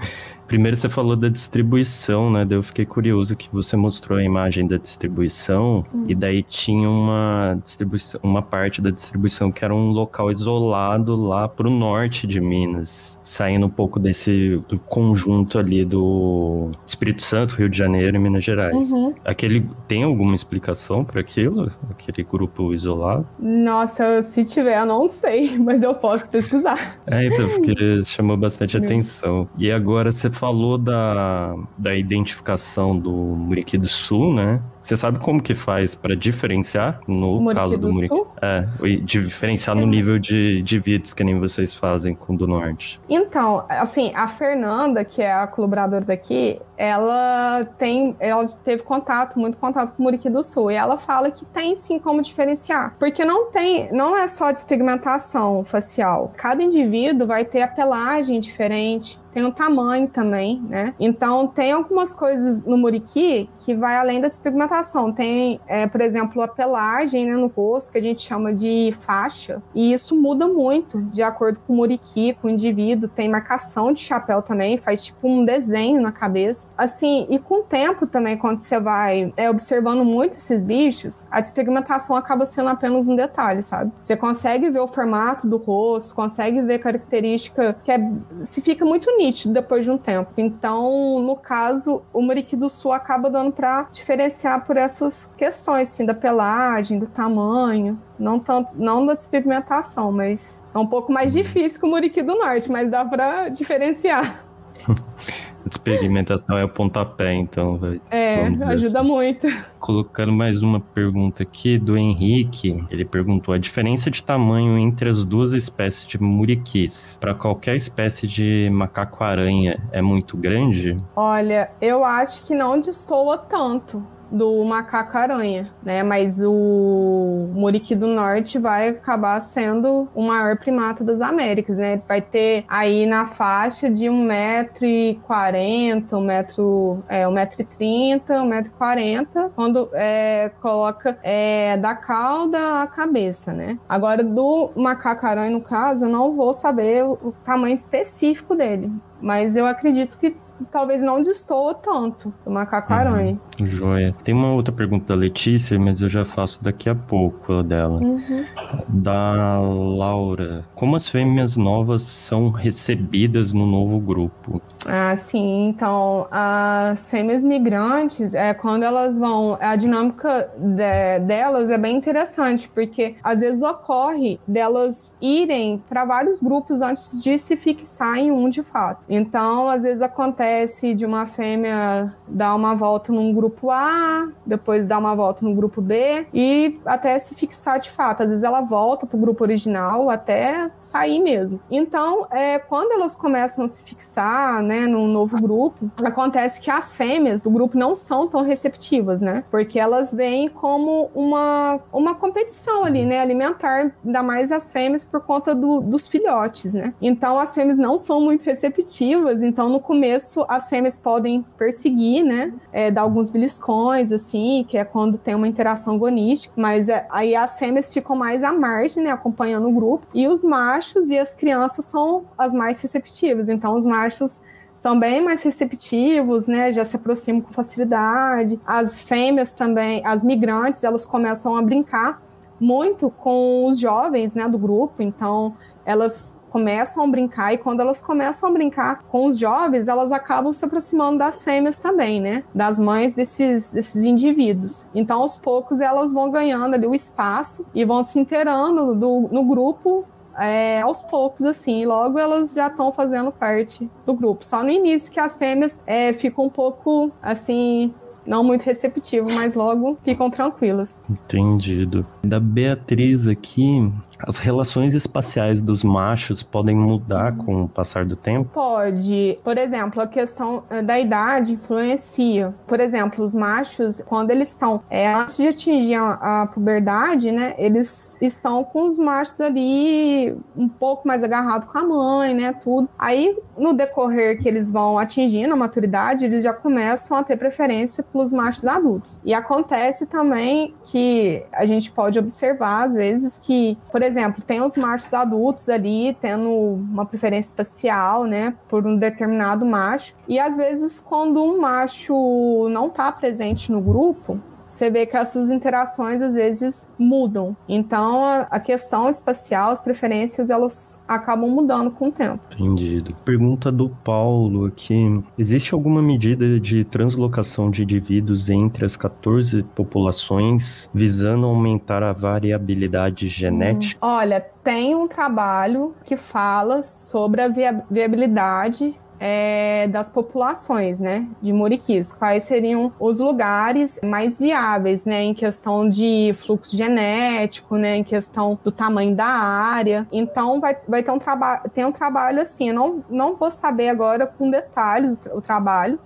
Primeiro você falou da distribuição, né? Daí eu fiquei curioso que você mostrou a imagem da distribuição hum. e daí tinha uma distribuição, uma parte da distribuição que era um local isolado lá pro norte de Minas, saindo um pouco desse do conjunto ali do Espírito Santo, Rio de Janeiro e Minas Gerais. Uhum. Aquele tem alguma explicação para aquilo? Aquele grupo isolado? Nossa, se tiver, eu não sei, mas eu posso pesquisar. É, então, porque chamou bastante atenção. E agora você falou da, da identificação do Muriqui do Sul, né? Você sabe como que faz para diferenciar no Muriqui caso do, do Muriqui? É, diferenciar é. no nível de, de vídeos que nem vocês fazem com o do Norte. Então, assim, a Fernanda, que é a colaboradora daqui, ela tem, ela teve contato, muito contato com o Muriqui do Sul, e ela fala que tem sim como diferenciar, porque não tem, não é só despigmentação facial. Cada indivíduo vai ter a pelagem diferente, tem o tamanho também, né? Então tem algumas coisas no muriqui que vai além da despigmentação. Tem, é, por exemplo, a pelagem né, no rosto, que a gente chama de faixa, e isso muda muito de acordo com o muriqui, com o indivíduo. Tem marcação de chapéu também, faz tipo um desenho na cabeça. Assim, e com o tempo também, quando você vai é, observando muito esses bichos, a despigmentação acaba sendo apenas um detalhe, sabe? Você consegue ver o formato do rosto, consegue ver característica que é, se fica muito nítido depois de um tempo. Então, no caso, o Muriqui do Sul acaba dando para diferenciar por essas questões, assim, da pelagem, do tamanho, não tanto, não da despigmentação, mas é um pouco mais difícil que o muriqui do norte, mas dá para diferenciar. Experimentação é o pontapé, então, vai. É, ajuda assim. muito. Colocando mais uma pergunta aqui do Henrique. Ele perguntou a diferença de tamanho entre as duas espécies de muriquis para qualquer espécie de macaco-aranha é muito grande? Olha, eu acho que não destoa tanto do macaco-aranha, né? Mas o muriqui do norte vai acabar sendo o maior primata das Américas, né? Vai ter aí na faixa de 1,40m, 1m, é, 1,30m, 1,40m, quando é, coloca é, da cauda à cabeça, né? Agora, do macaco-aranha, no caso, eu não vou saber o tamanho específico dele, mas eu acredito que talvez não destoa tanto do macaco-aranha. Uhum. Joia. Tem uma outra pergunta da Letícia, mas eu já faço daqui a pouco a dela. Uhum. Da Laura. Como as fêmeas novas são recebidas no novo grupo? Ah, sim. Então, as fêmeas migrantes, é, quando elas vão... A dinâmica de, delas é bem interessante, porque às vezes ocorre delas irem para vários grupos antes de se fixar em um de fato. Então, às vezes acontece acontece de uma fêmea dar uma volta num grupo A, depois dar uma volta no grupo B e até se fixar de fato. Às vezes ela volta pro grupo original até sair mesmo. Então, é, quando elas começam a se fixar, né, num novo grupo, acontece que as fêmeas do grupo não são tão receptivas, né? Porque elas vêm como uma, uma competição ali, né, alimentar, ainda mais as fêmeas por conta do, dos filhotes, né? Então, as fêmeas não são muito receptivas, então no começo as fêmeas podem perseguir, né? É, dar alguns beliscões, assim, que é quando tem uma interação agonística, mas é, aí as fêmeas ficam mais à margem, né? Acompanhando o grupo, e os machos e as crianças são as mais receptivas. Então, os machos são bem mais receptivos, né? Já se aproximam com facilidade. As fêmeas também, as migrantes, elas começam a brincar muito com os jovens, né, do grupo. Então, elas começam a brincar e quando elas começam a brincar com os jovens, elas acabam se aproximando das fêmeas também, né? Das mães desses, desses indivíduos. Então, aos poucos, elas vão ganhando ali o espaço e vão se inteirando do, no grupo é, aos poucos, assim, logo elas já estão fazendo parte do grupo. Só no início que as fêmeas é, ficam um pouco, assim, não muito receptivo, mas logo ficam tranquilas. Entendido. Da Beatriz aqui, as relações espaciais dos machos podem mudar com o passar do tempo? Pode. Por exemplo, a questão eh, da idade influencia. Por exemplo, os machos, quando eles estão é, antes de atingir a, a puberdade, né, eles estão com os machos ali um pouco mais agarrados com a mãe, né, tudo. Aí, no decorrer que eles vão atingindo a maturidade, eles já começam a ter preferência pelos machos adultos. E acontece também que a gente pode observar, às vezes, que, por exemplo, exemplo, tem os machos adultos ali tendo uma preferência espacial, né, por um determinado macho. E às vezes, quando um macho não está presente no grupo, você vê que essas interações às vezes mudam. Então, a, questão espacial, as preferências, elas acabam mudando com o tempo. Entendido. Pergunta do Paulo aqui: existe alguma medida de translocação de indivíduos entre as 14 populações visando aumentar a variabilidade genética? Hum. Olha, tem um trabalho que fala sobre a viabilidade é, das populações, né, de muriquis. Quais seriam os lugares mais viáveis, né, em questão de fluxo genético, né, em questão do tamanho da área. Então, vai, vai ter um trabalho, tem um trabalho assim. Eu não, não vou saber agora com detalhes o trabalho,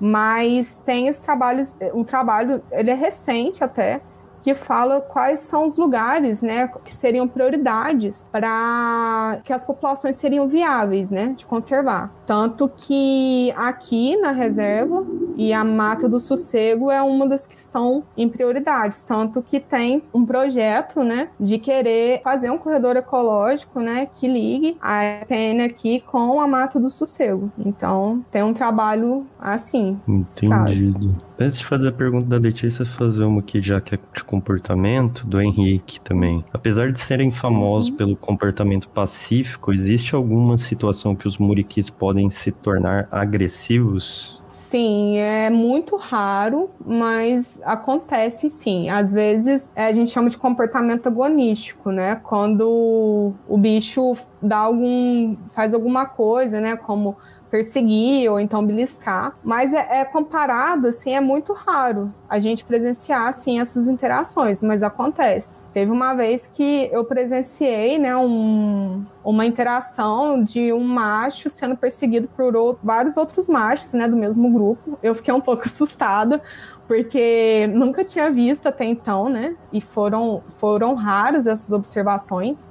mas tem esse trabalho, um trabalho, ele é recente até, que fala quais são os lugares, né, que seriam prioridades para que as populações seriam viáveis, né, de conservar. Tanto que aqui na reserva e a Mata do Sossego é uma das que estão em prioridades, tanto que tem um projeto, né, de querer fazer um corredor ecológico, né, que ligue a EPN aqui com a Mata do Sossego. Então, tem um trabalho assim. Entendido. Antes de fazer a pergunta da Letícia, fazer uma aqui já que é de comportamento, do Henrique também. Apesar de serem famosos uhum. pelo comportamento pacífico, existe alguma situação que os muriquis podem se tornar agressivos? Sim, é muito raro, mas acontece sim. Às vezes é, a gente chama de comportamento agonístico, né? Quando o bicho dá algum. faz alguma coisa, né? Como perseguir ou então beliscar, mas é, é, comparado assim é muito raro a gente presenciar assim essas interações, mas acontece. Teve uma vez que eu presenciei, né, um, uma interação de um macho sendo perseguido por outro, vários outros machos, né, do mesmo grupo. Eu fiquei um pouco assustada porque nunca tinha visto até então, né? E foram foram raras essas observações.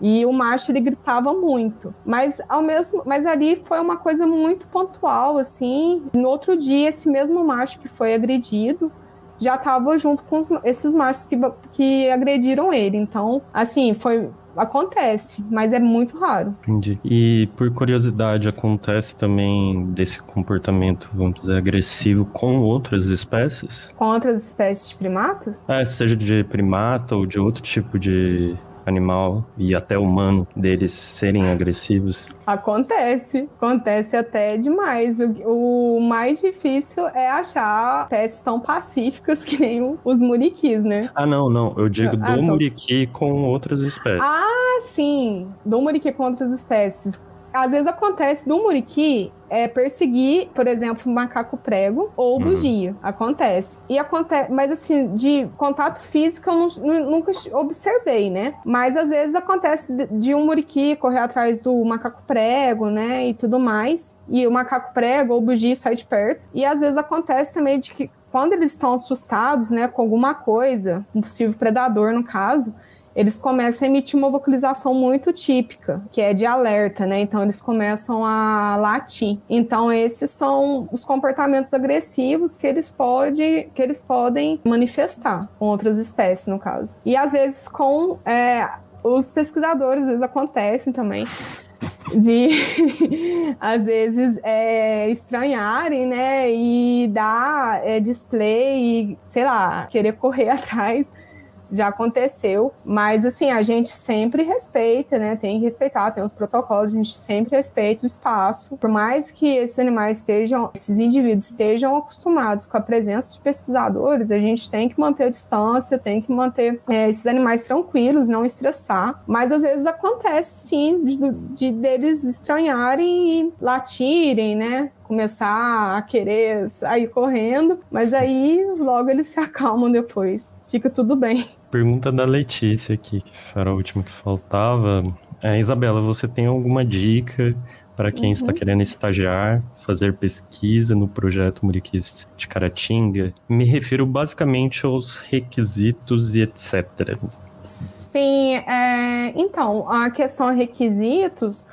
E o macho ele gritava muito, mas ao mesmo, mas ali foi uma coisa muito pontual assim. No outro dia esse mesmo macho que foi agredido já estava junto com os, esses machos que, que agrediram ele. Então, assim, foi acontece, mas é muito raro. Entendi. E por curiosidade, acontece também desse comportamento, vamos dizer, agressivo com outras espécies? Com outras espécies de primatas? É, seja de primata ou de outro tipo de animal e até humano deles serem agressivos? Acontece, acontece até demais. O, o mais difícil é achar espécies tão pacíficas que nem os muriquis, né? Ah, não, não. Eu digo ah, do muriqui com outras espécies. Ah, sim. Do muriqui com outras espécies às vezes acontece do muriqui é perseguir, por exemplo, macaco prego ou uhum. bugia. Uhum. Acontece. E acontece, mas assim, de contato físico eu não, nunca observei, né? Mas às vezes acontece de, de um muriqui correr atrás do macaco prego, né? E tudo mais. E o macaco prego ou bugia sai de perto. E às vezes acontece também de que quando eles estão assustados, né, com alguma coisa, um possível predador no caso, eles começam a emitir uma vocalização muito típica, que é de alerta, né? Então eles começam a latir. Então esses são os comportamentos agressivos que eles, pode, que eles podem manifestar com outras espécies, no caso. E às vezes com é, os pesquisadores, às vezes acontecem também de às vezes é, estranharem, né, e dar é, display, e, sei lá, querer correr atrás já aconteceu, mas assim, a gente sempre respeita, né? Tem que respeitar, tem os protocolos, a gente sempre respeita o espaço. Por mais que esses animais estejam, esses indivíduos estejam acostumados com a presença de pesquisadores, a gente tem que manter a distância, tem que manter é, esses animais tranquilos, não estressar. Mas às vezes acontece sim de, de deles estranharem e latirem, né? começar a querer sair correndo, mas aí logo eles se acalmam depois. Fica tudo bem. Pergunta da Letícia aqui, que era a última que faltava. É, Isabela, você tem alguma dica para quem uhum. está querendo estagiar, fazer pesquisa no projeto Muriquis de Caratinga? Me refiro basicamente aos requisitos e etc. Sim, é, então, a questão requisitos,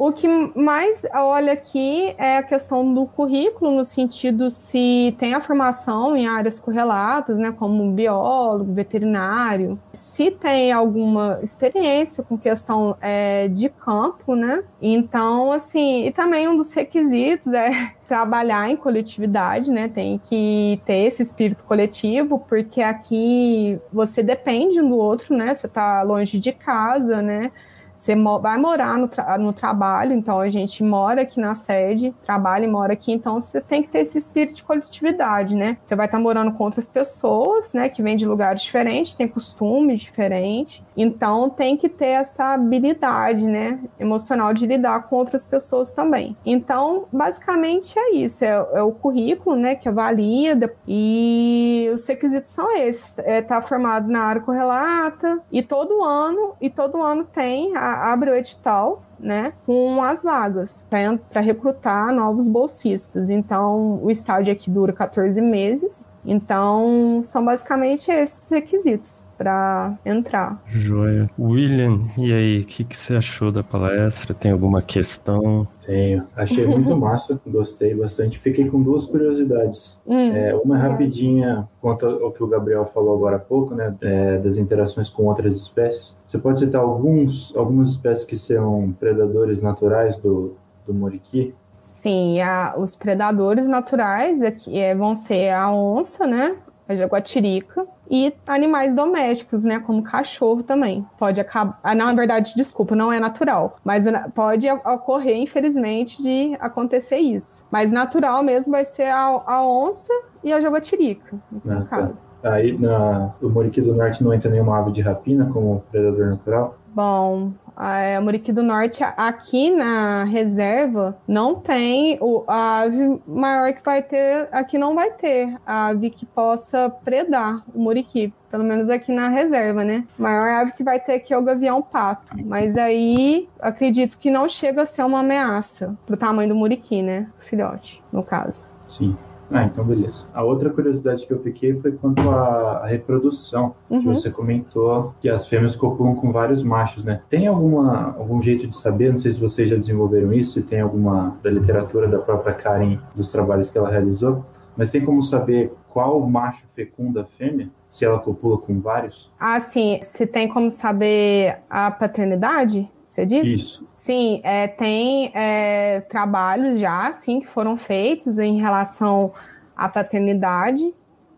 o que mais olha aqui é a questão do currículo, no sentido se tem a formação em áreas correlatas, né, como biólogo, veterinário, se tem alguma experiência com questão é, de campo, né? Então, assim, e também um dos requisitos é trabalhar em coletividade, né? Tem que ter esse espírito coletivo, porque aqui você depende um do outro, né? Você está longe de casa, né? Você vai morar no, tra no trabalho, então a gente mora aqui na sede, trabalha e mora aqui, então você tem que ter esse espírito de coletividade, né? Você vai estar tá morando com outras pessoas, né, que vêm de lugares diferentes, tem costumes diferentes, então tem que ter essa habilidade, né, emocional de lidar com outras pessoas também. Então, basicamente é isso, é, é o currículo, né, que avalia e os requisitos são esses, é tá formado na área correlata e todo ano, e todo ano tem a abre o edital né, com as vagas para recrutar novos bolsistas. Então, o estágio aqui dura 14 meses. Então, são basicamente esses requisitos para entrar. Joia. William, e aí, o que, que você achou da palestra? Tem alguma questão? Tenho. Achei muito massa, gostei bastante. Fiquei com duas curiosidades. Hum, é, uma é rapidinha quanto ao que o Gabriel falou agora há pouco, né, é, das interações com outras espécies. Você pode citar alguns, algumas espécies que são predadores naturais do, do moriqui? Sim, a, os predadores naturais aqui, é, vão ser a onça, né? A jaguatirica e animais domésticos, né, como cachorro também. Pode acabar, ah, na verdade, desculpa, não é natural, mas pode ocorrer, infelizmente, de acontecer isso. Mas natural mesmo vai ser a, a onça e a jaguatirica, no ah, tá. caso. Tá. Aí, na, o Moriqui do Norte não entra nenhuma ave de rapina como predador natural? Bom, a Muriqui do Norte, aqui na reserva, não tem o, a ave maior que vai ter, aqui não vai ter a ave que possa predar o Muriqui. Pelo menos aqui na reserva, né? A maior ave que vai ter aqui é o gavião-pato. Mas aí, acredito que não chega a ser uma ameaça pro tamanho do Muriqui, né? Filhote, no caso. Sim. Ah, então beleza. A outra curiosidade que eu fiquei foi quanto à reprodução. Uhum. Que você comentou que as fêmeas copulam com vários machos, né? Tem alguma, algum jeito de saber? Não sei se vocês já desenvolveram isso, se tem alguma da literatura da própria Karen, dos trabalhos que ela realizou. Mas tem como saber qual macho fecunda a fêmea? Se ela copula com vários? Ah, sim. Se tem como saber a paternidade? Você disse? Isso. Sim, é, tem é, trabalhos já, sim, que foram feitos em relação à paternidade.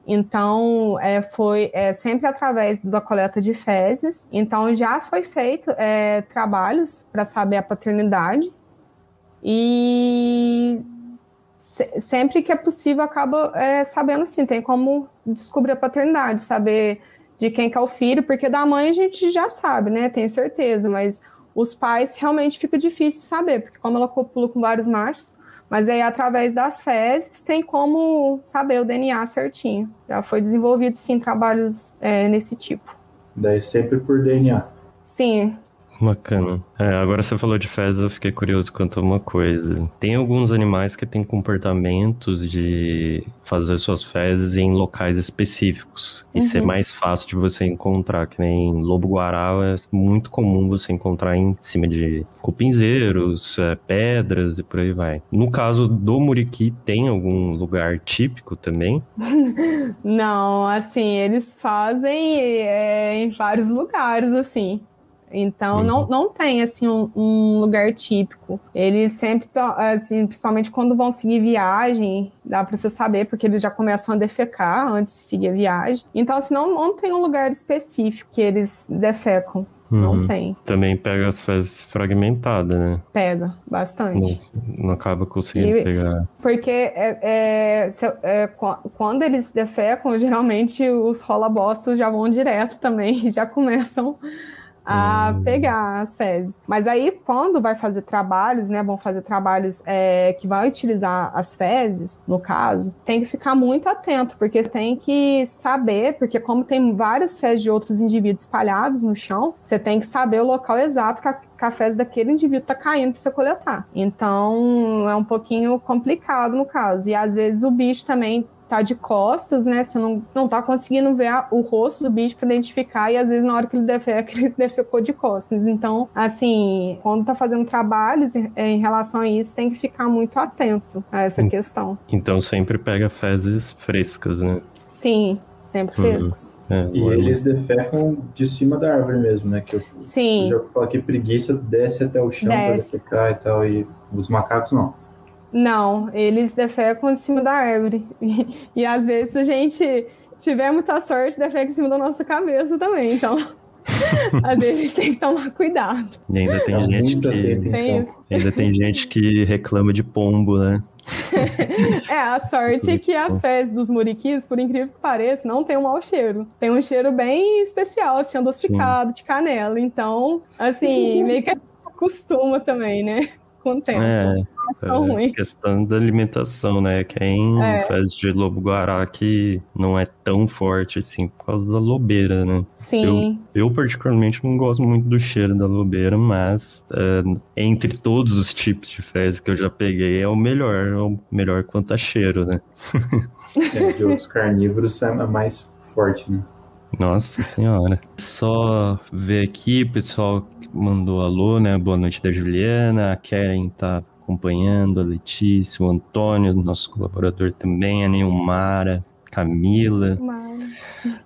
Então, é, foi é, sempre através da coleta de fezes. Então, já foi feito é, trabalhos para saber a paternidade. E se, sempre que é possível, acaba é, sabendo, sim, tem como descobrir a paternidade, saber de quem que é o filho, porque da mãe a gente já sabe, né? Tem certeza, mas os pais realmente fica difícil saber, porque como ela copula com vários machos, mas aí através das fezes tem como saber o DNA certinho. Já foi desenvolvido sim trabalhos é, nesse tipo. Daí sempre por DNA. Sim, Bacana. É, agora você falou de fezes, eu fiquei curioso quanto a uma coisa. Tem alguns animais que têm comportamentos de fazer suas fezes em locais específicos. Uhum. Isso é mais fácil de você encontrar, que nem lobo-guará é muito comum você encontrar em cima de cupinzeiros, é, pedras e por aí vai. No caso do muriqui, tem algum lugar típico também? Não, assim, eles fazem é, em vários lugares, assim. Então, uhum. não, não tem, assim, um, um, lugar típico. Eles sempre, assim, principalmente quando vão seguir viagem, dá para você saber, porque eles já começam a defecar antes de seguir a viagem. Então, assim, não, não tem um lugar específico que eles defecam. Não tem. Também pega as fezes fragmentadas, né? Pega, bastante. Não, não acaba conseguindo e, pegar. Porque é, é, se, é, quando eles defecam, geralmente os rola-bostos já vão direto também, já começam a hum. pegar as fezes. Mas aí, quando vai fazer trabalhos, né, vão fazer trabalhos é, que vai utilizar as fezes, no caso, tem que ficar muito atento, porque tem que saber, porque como tem várias fezes de outros indivíduos espalhados no chão, você tem que saber o local exato que a, fezes daquele indivíduo está caindo para você coletar. Então, é um pouquinho complicado no caso. E às vezes o bicho também tá de costas, né? Você não, não tá conseguindo ver a, o rosto do bicho para identificar, e às vezes na hora que ele defeca, ele defecou de costas. Então, assim, quando tá fazendo trabalhos em, em relação a isso, tem que ficar muito atento a essa questão. Então sempre pega fezes frescas, né? Sim, sempre uhum. frescos. É, e eles defecam de cima da árvore mesmo, né? Que eu, Sim. Eu já falo que preguiça desce até o chão para defecar e tal, e os macacos não. Não, eles defecam em cima da árvore. E, e às vezes a gente tiver muita sorte, defeca em cima da nossa cabeça também. Então, às vezes a gente tem que tomar cuidado. E ainda tem é gente que. Tem então. ainda tem gente que reclama de pombo, né? é, a sorte é que as fezes dos muriquis, por incrível que pareça, não tem um mau cheiro. Tem um cheiro bem especial, assim, adocicado, Sim. de canela. Então, assim, meio que acostuma também, né? Com o tempo. É é, questão da alimentação, né? Quem é. faz de lobo-guará que não é tão forte assim por causa da lobeira, né? Sim. Eu, eu particularmente não gosto muito do cheiro da lobeira, mas é, entre todos os tipos de fezes que eu já peguei, é o melhor, é o melhor quanto a cheiro, né? é, de outros carnívoros é mais forte, né? Nossa senhora. Só ver aqui, o pessoal mandou alô, né? Boa noite da Juliana. A Karen tá acompanhando, a Letícia, o Antônio, nosso colaborador também, a Neumara, Camila,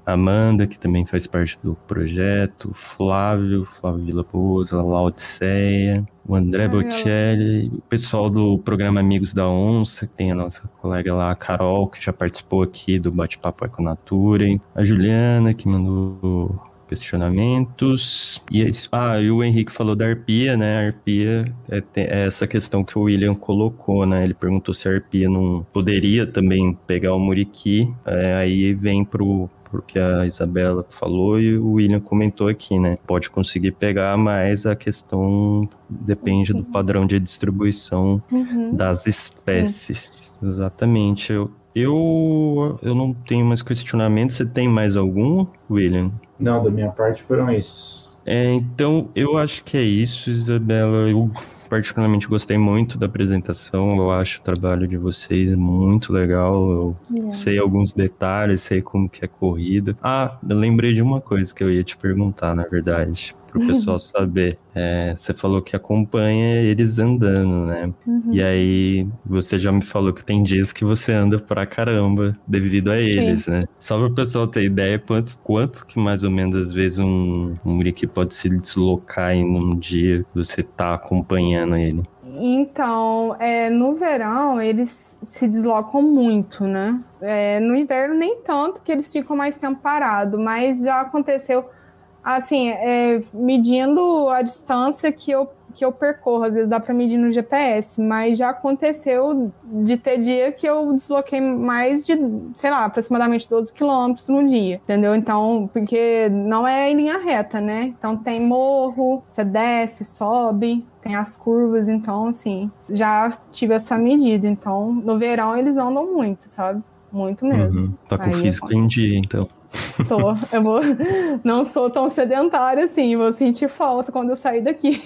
Amanda, que também faz parte do projeto, Flávio, Flávio Vila Boas, a Laodiceia, o André Bocelli, o pessoal do programa Amigos da Onça, que tem a nossa colega lá, a Carol, que já participou aqui do Bate-Papo Econature, a Juliana, que mandou questionamentos. E, ah, e o Henrique falou da arpia, né? A arpia é, é, essa questão que o William colocou, né? Ele perguntou se a arpia não poderia também pegar o muriqui. É, aí vem pro, porque a Isabela falou e o William comentou aqui, né? Pode conseguir pegar, mas a questão depende do padrão de distribuição uhum. das espécies. Sim. Exatamente. Eu, eu, eu não tenho mais questionamento. Você tem mais algum, William? Não, da minha parte foram esses. É, então, eu acho que é isso, Isabela. Eu particularmente gostei muito da apresentação. Eu acho o trabalho de vocês muito legal. Eu é. sei alguns detalhes, sei como que é corrida. Ah, eu lembrei de uma coisa que eu ia te perguntar, na verdade para o pessoal saber. É, você falou que acompanha eles andando, né? Uhum. E aí você já me falou que tem dias que você anda pra caramba devido a eles, Sim. né? Só para o pessoal ter ideia quanto, quanto que mais ou menos às vezes um, um pode se deslocar em um dia você tá acompanhando ele. Então, é, no verão eles se deslocam muito, né? É, no inverno nem tanto, que eles ficam mais tempo parados, mas já aconteceu assim, é, medindo a distância que eu, que eu percorro, às vezes dá para medir no GPS, mas já aconteceu de ter dia que eu desloquei mais de, sei lá, aproximadamente 12 quilômetros no dia, entendeu? Então, porque não é em linha reta, né? Então tem morro, você desce, sobe, tem as curvas, então, assim, já tive essa medida. Então, no verão eles andam muito, sabe? Muito mesmo. Uhum. Tá com Aí físico em dia, então. Tô. Eu vou. Não sou tão sedentária assim. Vou sentir falta quando eu sair daqui.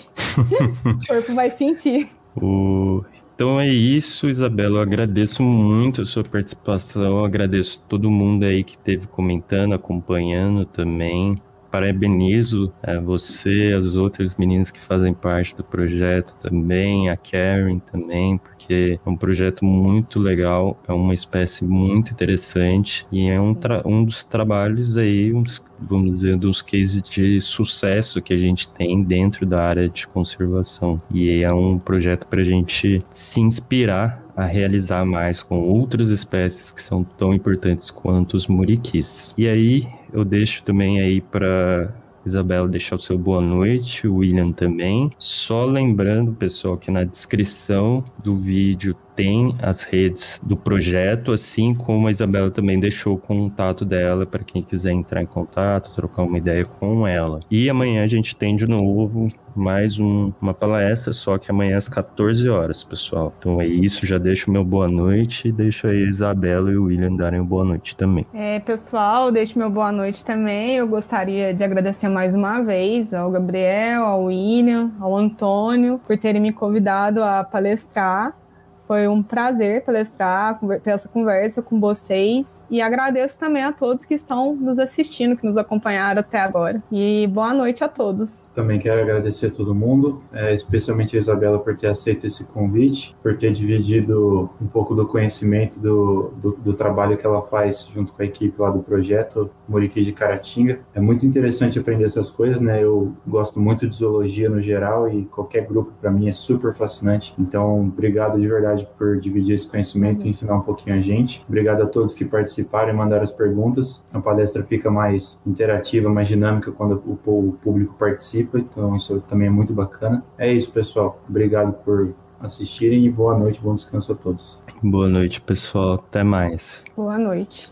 o corpo vai sentir. O... Então é isso, Isabela. Eu agradeço muito a sua participação. Eu agradeço todo mundo aí que esteve comentando, acompanhando também. Parabenizo é, você, as outras meninas que fazem parte do projeto também, a Karen também, porque é um projeto muito legal, é uma espécie muito interessante e é um, um dos trabalhos aí, uns, vamos dizer, dos cases de sucesso que a gente tem dentro da área de conservação. E é um projeto para a gente se inspirar a realizar mais com outras espécies que são tão importantes quanto os muriquis. E aí eu deixo também aí para Isabela deixar o seu boa noite, William também. Só lembrando, pessoal, que na descrição do vídeo tem as redes do projeto, assim como a Isabela também deixou o contato dela para quem quiser entrar em contato, trocar uma ideia com ela. E amanhã a gente tem de novo mais um, uma palestra, só que amanhã às 14 horas, pessoal. Então é isso, já deixo meu boa noite e deixo aí a Isabela e o William darem boa noite também. É, pessoal, deixo meu boa noite também. Eu gostaria de agradecer mais uma vez ao Gabriel, ao William, ao Antônio por terem me convidado a palestrar. Foi um prazer palestrar, ter essa conversa com vocês e agradeço também a todos que estão nos assistindo, que nos acompanharam até agora. E boa noite a todos. Também quero agradecer a todo mundo, é, especialmente a Isabela por ter aceito esse convite, por ter dividido um pouco do conhecimento do, do, do trabalho que ela faz junto com a equipe lá do projeto Muriqui de Caratinga. É muito interessante aprender essas coisas, né? Eu gosto muito de zoologia no geral e qualquer grupo para mim é super fascinante. Então, obrigado de verdade oportunidade por dividir esse conhecimento e ensinar um pouquinho a gente. Obrigado a todos que participaram e mandaram as perguntas. A palestra fica mais interativa, mais dinâmica quando o público participa, então isso também é muito bacana. É isso, pessoal. Obrigado por assistirem e boa noite, bom descanso a todos. Boa noite, pessoal. Até mais. Boa noite.